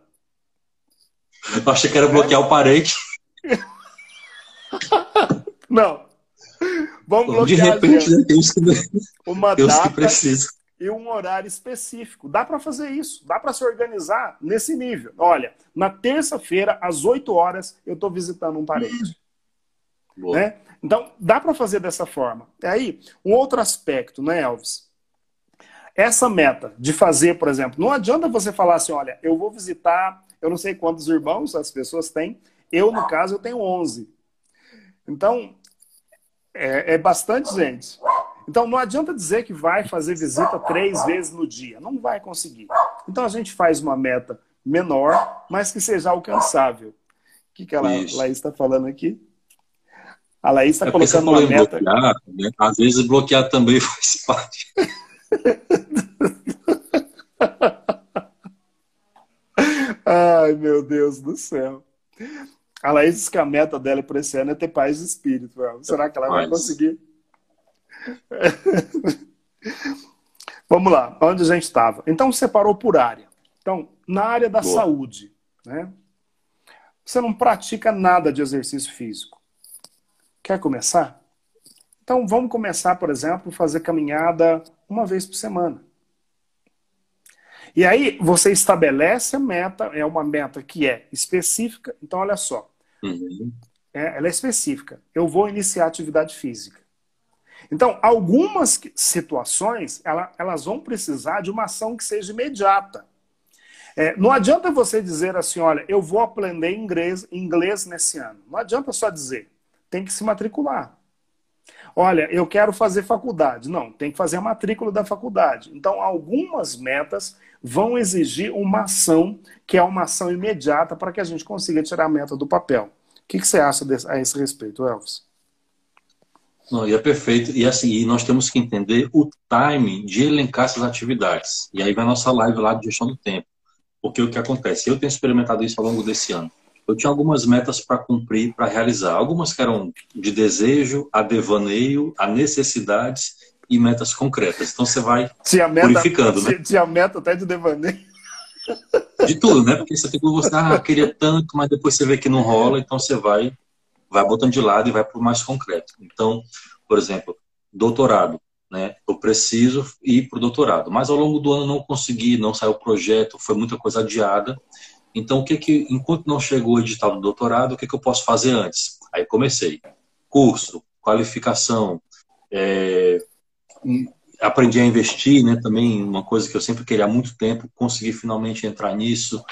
Eu achei que era bloquear o parente. Não. Vamos bloquear De repente, né, tem uns que, uma tem data, que precisam e um horário específico. Dá para fazer isso, dá para se organizar nesse nível. Olha, na terça-feira, às 8 horas, eu estou visitando um parente. Né? Então, dá para fazer dessa forma. E aí, um outro aspecto, né, Elvis? Essa meta de fazer, por exemplo, não adianta você falar assim, olha, eu vou visitar, eu não sei quantos irmãos as pessoas têm, eu, no caso, eu tenho 11. Então, é, é bastante gente. Então não adianta dizer que vai fazer visita três vezes no dia. Não vai conseguir. Então a gente faz uma meta menor, mas que seja alcançável. O que, que a Laís está falando aqui? A Laís está é colocando uma meta. Bloquear, né? Às vezes bloquear também faz parte. Ai, meu Deus do céu. A Laís disse que a meta dela para esse ano é ter paz de espírito. Será que ela vai conseguir? Vamos lá, onde a gente estava. Então, separou por área. Então, na área da Boa. saúde, né? Você não pratica nada de exercício físico. Quer começar? Então, vamos começar, por exemplo, fazer caminhada uma vez por semana. E aí você estabelece a meta, é uma meta que é específica. Então, olha só. Uhum. É, ela é específica. Eu vou iniciar atividade física. Então, algumas situações, ela, elas vão precisar de uma ação que seja imediata. É, não adianta você dizer assim, olha, eu vou aprender inglês, inglês nesse ano. Não adianta só dizer. Tem que se matricular. Olha, eu quero fazer faculdade. Não, tem que fazer a matrícula da faculdade. Então, algumas metas vão exigir uma ação que é uma ação imediata para que a gente consiga tirar a meta do papel. O que, que você acha a esse respeito, Elvis? Não, e é perfeito. E assim, e nós temos que entender o timing de elencar essas atividades. E aí vai a nossa live lá de gestão do tempo. Porque o que acontece? Eu tenho experimentado isso ao longo desse ano. Eu tinha algumas metas para cumprir, para realizar. Algumas que eram de desejo, a devaneio, a necessidades e metas concretas. Então você vai tinha meta, purificando, né? Tinha meta até de devaneio. De tudo, né? Porque você tem que gostar, ah, queria tanto, mas depois você vê que não rola, então você vai, vai botando de lado e vai para o mais concreto. Então, por exemplo, doutorado né? Eu preciso ir para o doutorado. Mas ao longo do ano não consegui, não saiu o projeto, foi muita coisa adiada. Então, o que que, enquanto não chegou o edital do doutorado, o que, que eu posso fazer antes? Aí comecei. Curso, qualificação, é, aprendi a investir, né? Também uma coisa que eu sempre queria há muito tempo, consegui finalmente entrar nisso.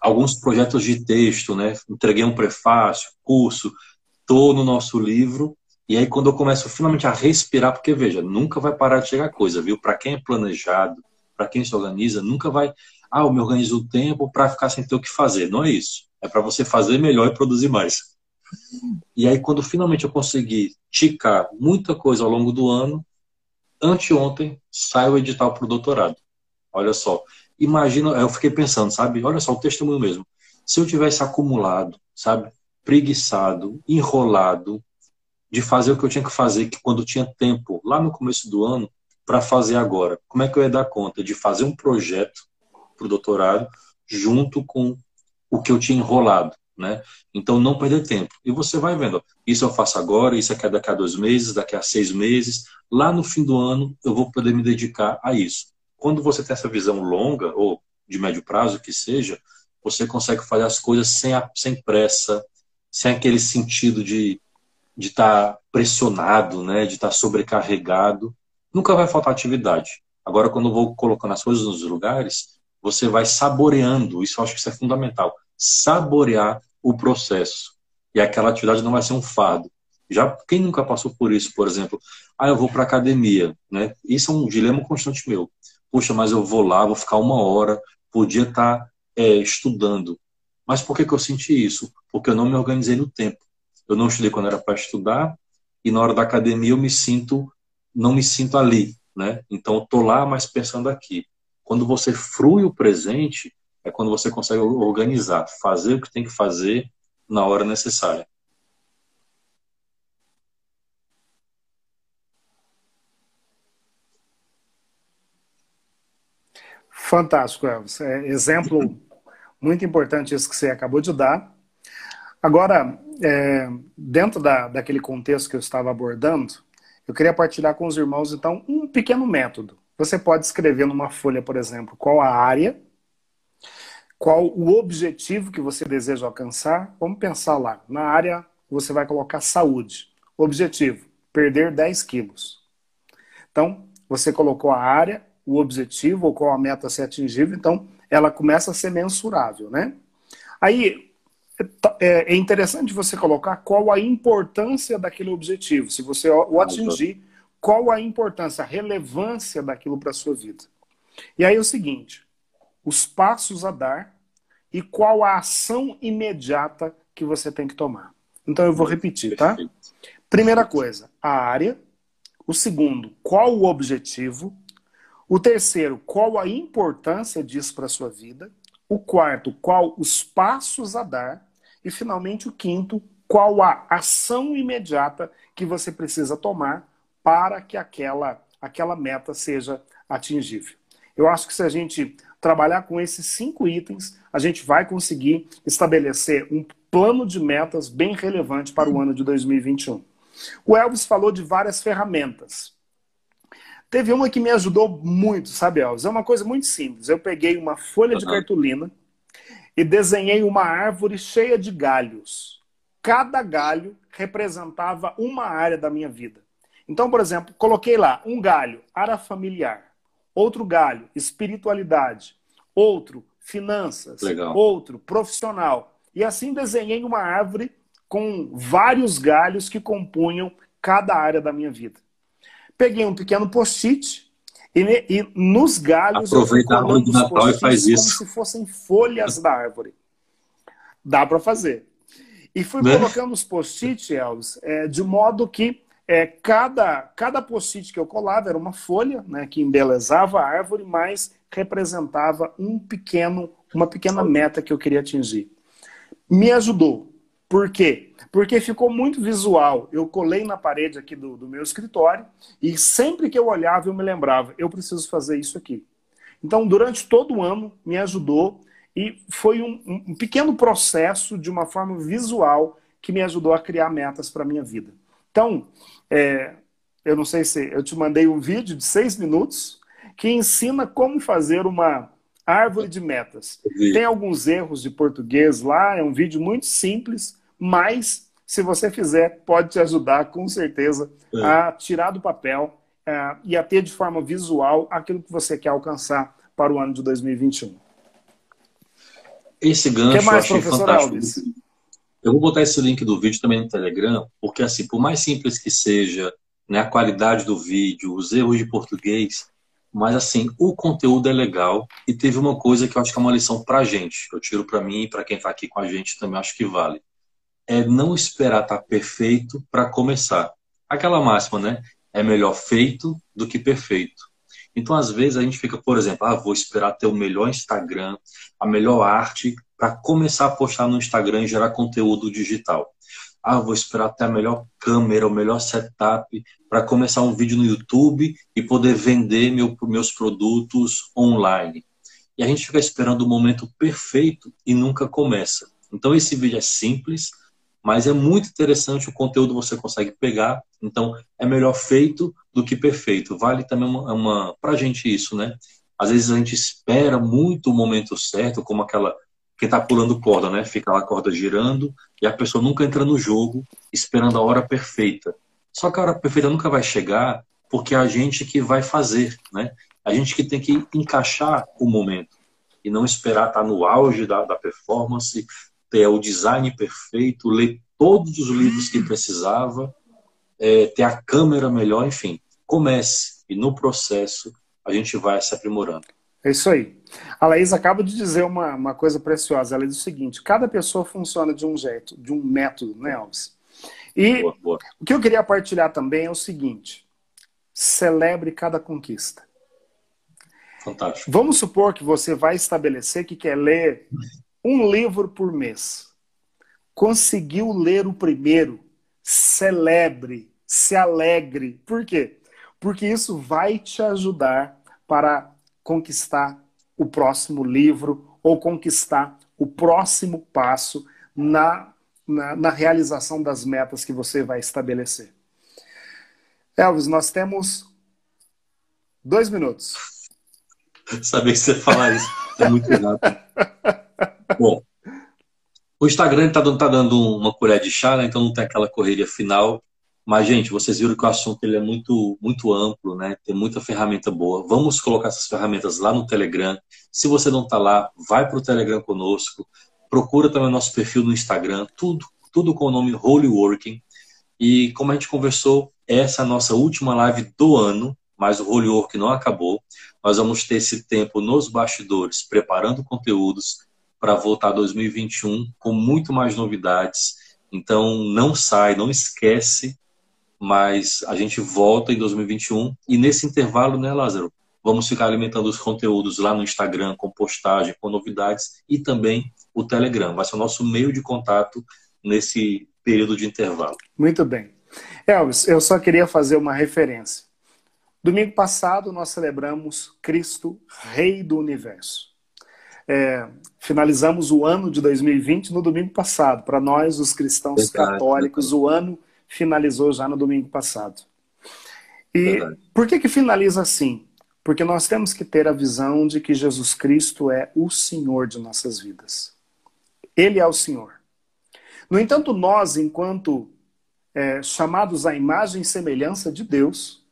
Alguns projetos de texto, né? Entreguei um prefácio, curso, estou no nosso livro e aí, quando eu começo finalmente a respirar, porque veja, nunca vai parar de chegar coisa, viu? Para quem é planejado, para quem se organiza, nunca vai. Ah, eu me organizo o tempo para ficar sem ter o que fazer. Não é isso. É para você fazer melhor e produzir mais. E aí, quando finalmente eu consegui ticar muita coisa ao longo do ano, anteontem sai o edital para o doutorado. Olha só. Imagina, eu fiquei pensando, sabe? Olha só, o testemunho mesmo. Se eu tivesse acumulado, sabe? Preguiçado, enrolado, de fazer o que eu tinha que fazer, que quando tinha tempo, lá no começo do ano, para fazer agora. Como é que eu ia dar conta de fazer um projeto para o doutorado junto com o que eu tinha enrolado, né? Então, não perder tempo. E você vai vendo, isso eu faço agora, isso aqui é daqui a dois meses, daqui a seis meses. Lá no fim do ano, eu vou poder me dedicar a isso. Quando você tem essa visão longa, ou de médio prazo, que seja, você consegue fazer as coisas sem, a, sem pressa, sem aquele sentido de de estar tá pressionado, né, de estar tá sobrecarregado, nunca vai faltar atividade. Agora, quando eu vou colocando as coisas nos lugares, você vai saboreando, isso eu acho que isso é fundamental, saborear o processo. E aquela atividade não vai ser um fardo. Já quem nunca passou por isso, por exemplo, ah, eu vou para academia, né? Isso é um dilema constante meu. Puxa, mas eu vou lá, vou ficar uma hora, podia estar tá, é, estudando. Mas por que, que eu senti isso? Porque eu não me organizei no tempo. Eu não estudei quando era para estudar e na hora da academia eu me sinto, não me sinto ali, né? Então eu tô lá, mas pensando aqui. Quando você frui o presente, é quando você consegue organizar, fazer o que tem que fazer na hora necessária. Fantástico, Elvis. É, exemplo muito importante esse que você acabou de dar. Agora, é, dentro da, daquele contexto que eu estava abordando, eu queria partilhar com os irmãos, então, um pequeno método. Você pode escrever numa folha, por exemplo, qual a área, qual o objetivo que você deseja alcançar. Vamos pensar lá. Na área, você vai colocar saúde. Objetivo: perder 10 quilos. Então, você colocou a área, o objetivo, ou qual a meta a ser atingível, então ela começa a ser mensurável, né? Aí, é, é interessante você colocar qual a importância daquele objetivo. Se você o atingir, qual a importância, a relevância daquilo para a sua vida. E aí é o seguinte: os passos a dar e qual a ação imediata que você tem que tomar. Então eu vou repetir, tá? Primeira coisa, a área. O segundo, qual o objetivo. O terceiro, qual a importância disso para a sua vida. O quarto, qual os passos a dar. E, finalmente, o quinto, qual a ação imediata que você precisa tomar para que aquela, aquela meta seja atingível. Eu acho que se a gente trabalhar com esses cinco itens, a gente vai conseguir estabelecer um plano de metas bem relevante para o ano de 2021. O Elvis falou de várias ferramentas. teve uma que me ajudou muito, sabe, Elvis? É uma coisa muito simples. Eu peguei uma folha de cartolina e desenhei uma árvore cheia de galhos. Cada galho representava uma área da minha vida. Então, por exemplo, coloquei lá um galho, área familiar, outro galho, espiritualidade, outro, finanças, Legal. outro, profissional. E assim desenhei uma árvore com vários galhos que compunham cada área da minha vida. Peguei um pequeno post-it e, e, nos galhos Aproveita a árvore de Natal e faz isso. como se fossem folhas da árvore. Dá para fazer. E fui né? colocando os post-it, Elvis, é, de modo que é, cada, cada post-it que eu colava era uma folha né, que embelezava a árvore, mas representava um pequeno, uma pequena meta que eu queria atingir. Me ajudou. Por quê? Porque ficou muito visual. Eu colei na parede aqui do, do meu escritório e sempre que eu olhava eu me lembrava, eu preciso fazer isso aqui. Então, durante todo o ano, me ajudou e foi um, um pequeno processo de uma forma visual que me ajudou a criar metas para a minha vida. Então, é, eu não sei se eu te mandei um vídeo de seis minutos que ensina como fazer uma árvore de metas. Tem alguns erros de português lá, é um vídeo muito simples, mas se você fizer, pode te ajudar com certeza é. a tirar do papel é, e a ter de forma visual aquilo que você quer alcançar para o ano de 2021. Esse gancho que mais, eu achei fantástico. Alves? Eu vou botar esse link do vídeo também no Telegram, porque assim, por mais simples que seja, né, a qualidade do vídeo, os erros de português, mas assim, o conteúdo é legal e teve uma coisa que eu acho que é uma lição pra gente. Eu tiro para mim e para quem tá aqui com a gente também acho que vale. É não esperar estar tá perfeito para começar. Aquela máxima, né? É melhor feito do que perfeito. Então, às vezes, a gente fica, por exemplo, ah, vou esperar ter o melhor Instagram, a melhor arte, para começar a postar no Instagram e gerar conteúdo digital. Ah, vou esperar ter a melhor câmera, o melhor setup para começar um vídeo no YouTube e poder vender meu, meus produtos online. E a gente fica esperando o momento perfeito e nunca começa. Então, esse vídeo é simples, mas é muito interessante o conteúdo você consegue pegar. Então, é melhor feito do que perfeito. Vale também uma, uma para a gente isso, né? Às vezes a gente espera muito o momento certo, como aquela que está pulando corda, né? Fica lá a corda girando e a pessoa nunca entra no jogo esperando a hora perfeita. Só que a hora perfeita nunca vai chegar porque é a gente que vai fazer, né? A gente que tem que encaixar o momento e não esperar estar tá no auge da, da performance, ter o design perfeito, ler todos os livros que precisava, é, ter a câmera melhor, enfim comece e no processo a gente vai se aprimorando. É isso aí. A Laís acaba de dizer uma, uma coisa preciosa. Ela diz o seguinte: cada pessoa funciona de um jeito, de um método, né, Alves? E boa, boa. o que eu queria partilhar também é o seguinte: celebre cada conquista. Fantástico. Vamos supor que você vai estabelecer que quer ler um livro por mês. Conseguiu ler o primeiro, celebre, se alegre. Por quê? porque isso vai te ajudar para conquistar o próximo livro ou conquistar o próximo passo na, na, na realização das metas que você vai estabelecer. Elvis, nós temos dois minutos. Sabia que você falar isso. É muito rápido. Bom, o Instagram está tá dando uma colher de chá, né? então não tem aquela correria final. Mas, gente, vocês viram que o assunto ele é muito, muito amplo, né? Tem muita ferramenta boa. Vamos colocar essas ferramentas lá no Telegram. Se você não está lá, vai para o Telegram conosco. Procura também nosso perfil no Instagram. Tudo, tudo com o nome Holy Working. E como a gente conversou, essa é a nossa última live do ano, mas o Holy Working não acabou. Nós vamos ter esse tempo nos bastidores, preparando conteúdos para voltar 2021 com muito mais novidades. Então, não sai, não esquece mas a gente volta em 2021 e nesse intervalo, né, Lázaro? Vamos ficar alimentando os conteúdos lá no Instagram, com postagem, com novidades e também o Telegram. Vai ser o nosso meio de contato nesse período de intervalo. Muito bem. Elvis, eu só queria fazer uma referência. Domingo passado nós celebramos Cristo, Rei do Universo. É, finalizamos o ano de 2020 no domingo passado. Para nós, os cristãos Verdade, católicos, o ano finalizou já no domingo passado. E Verdade. por que que finaliza assim? Porque nós temos que ter a visão de que Jesus Cristo é o Senhor de nossas vidas. Ele é o Senhor. No entanto, nós, enquanto é, chamados à imagem e semelhança de Deus,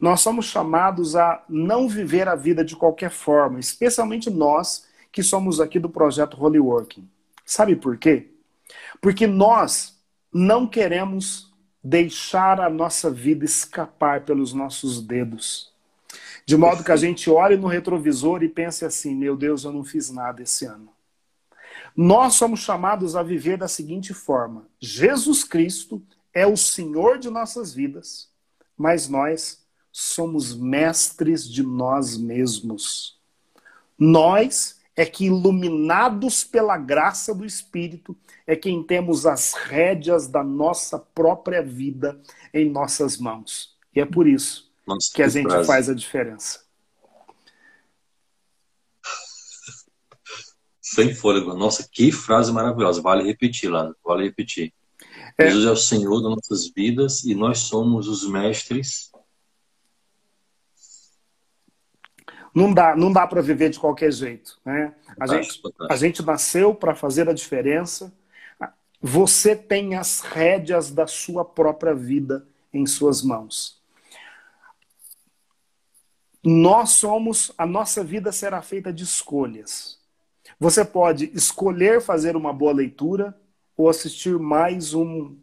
nós somos chamados a não viver a vida de qualquer forma, especialmente nós que somos aqui do projeto Holy Working. Sabe por quê? Porque nós não queremos deixar a nossa vida escapar pelos nossos dedos. De modo que a gente olhe no retrovisor e pense assim: meu Deus, eu não fiz nada esse ano. Nós somos chamados a viver da seguinte forma: Jesus Cristo é o Senhor de nossas vidas, mas nós somos mestres de nós mesmos. Nós é que, iluminados pela graça do Espírito, é quem temos as rédeas da nossa própria vida em nossas mãos. E é por isso Nossa, que a gente frase. faz a diferença. Sem fôlego. Nossa, que frase maravilhosa. Vale repetir, Lázaro. Vale repetir. É. Jesus é o Senhor das nossas vidas e nós somos os mestres. Não dá, não dá para viver de qualquer jeito. Né? A, gente, a gente nasceu para fazer a diferença. Você tem as rédeas da sua própria vida em suas mãos. Nós somos, a nossa vida será feita de escolhas. Você pode escolher fazer uma boa leitura ou assistir mais um,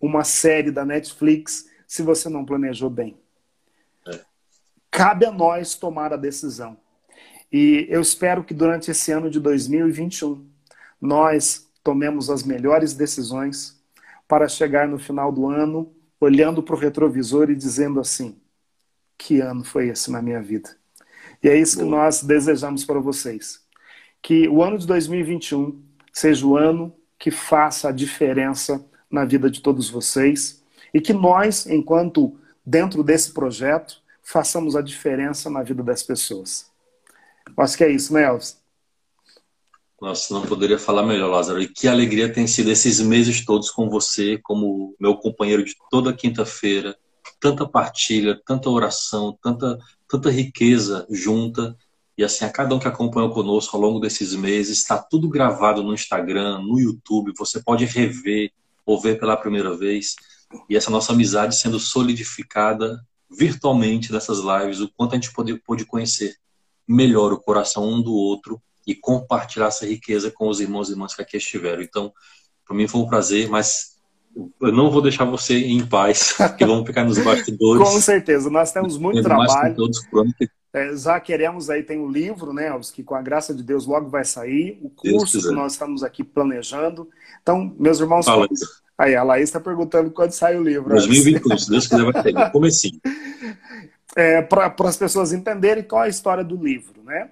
uma série da Netflix se você não planejou bem. Cabe a nós tomar a decisão. E eu espero que durante esse ano de 2021 nós tomemos as melhores decisões para chegar no final do ano olhando para o retrovisor e dizendo assim: que ano foi esse na minha vida? E é isso que nós desejamos para vocês que o ano de 2021 seja o ano que faça a diferença na vida de todos vocês e que nós, enquanto dentro desse projeto, façamos a diferença na vida das pessoas. Acho que é isso, né, Elvis? Nossa, não poderia falar melhor, Lázaro. E que alegria tem sido esses meses todos com você, como meu companheiro de toda quinta-feira. Tanta partilha, tanta oração, tanta, tanta riqueza junta. E assim, a cada um que acompanhou conosco ao longo desses meses, está tudo gravado no Instagram, no YouTube, você pode rever ou ver pela primeira vez. E essa nossa amizade sendo solidificada virtualmente nessas lives, o quanto a gente pode, pode conhecer melhor o coração um do outro e compartilhar essa riqueza com os irmãos e irmãs que aqui estiveram. Então, para mim foi um prazer, mas eu não vou deixar você em paz, porque vamos ficar nos bastidores. com certeza, nós temos muito trabalho. Todos, é, já queremos aí, tem o um livro, né, Elvis, que com a graça de Deus logo vai sair, o curso que nós estamos aqui planejando. Então, meus irmãos. Fala, aí, a Laís está perguntando quando sai o livro. 2021, se Deus quiser, vai ter. Comecinho. É, Para as pessoas entenderem qual é a história do livro, né?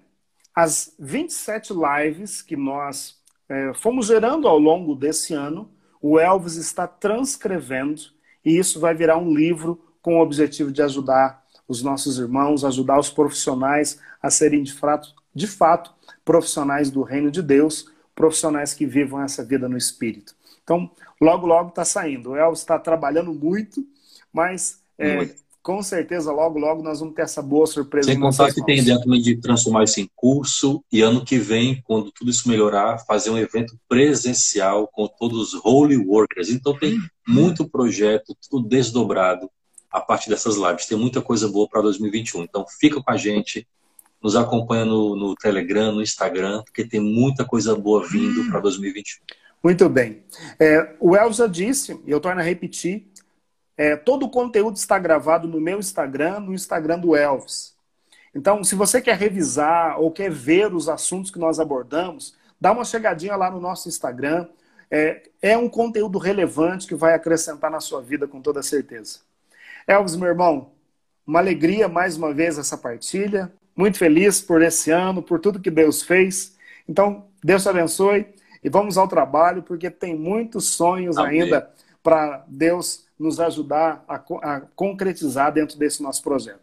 As 27 lives que nós é, fomos gerando ao longo desse ano, o Elvis está transcrevendo e isso vai virar um livro com o objetivo de ajudar os nossos irmãos, ajudar os profissionais a serem de fato, de fato profissionais do reino de Deus, profissionais que vivam essa vida no Espírito. Então, logo, logo está saindo. O El está trabalhando muito, mas é, muito. com certeza, logo, logo nós vamos ter essa boa surpresa. Sem contar que tem ideia também de transformar isso em curso e ano que vem, quando tudo isso melhorar, fazer um evento presencial com todos os Holy Workers. Então, tem muito projeto, tudo desdobrado a partir dessas lives. Tem muita coisa boa para 2021. Então fica com a gente, nos acompanha no, no Telegram, no Instagram, porque tem muita coisa boa vindo para 2021. Muito bem. É, o Elza disse, e eu torno a repetir, é, todo o conteúdo está gravado no meu Instagram, no Instagram do Elvis. Então, se você quer revisar ou quer ver os assuntos que nós abordamos, dá uma chegadinha lá no nosso Instagram. É, é um conteúdo relevante que vai acrescentar na sua vida com toda certeza. Elvis, meu irmão, uma alegria mais uma vez essa partilha. Muito feliz por esse ano, por tudo que Deus fez. Então, Deus te abençoe e vamos ao trabalho, porque tem muitos sonhos Amém. ainda para Deus nos ajudar a, a concretizar dentro desse nosso projeto.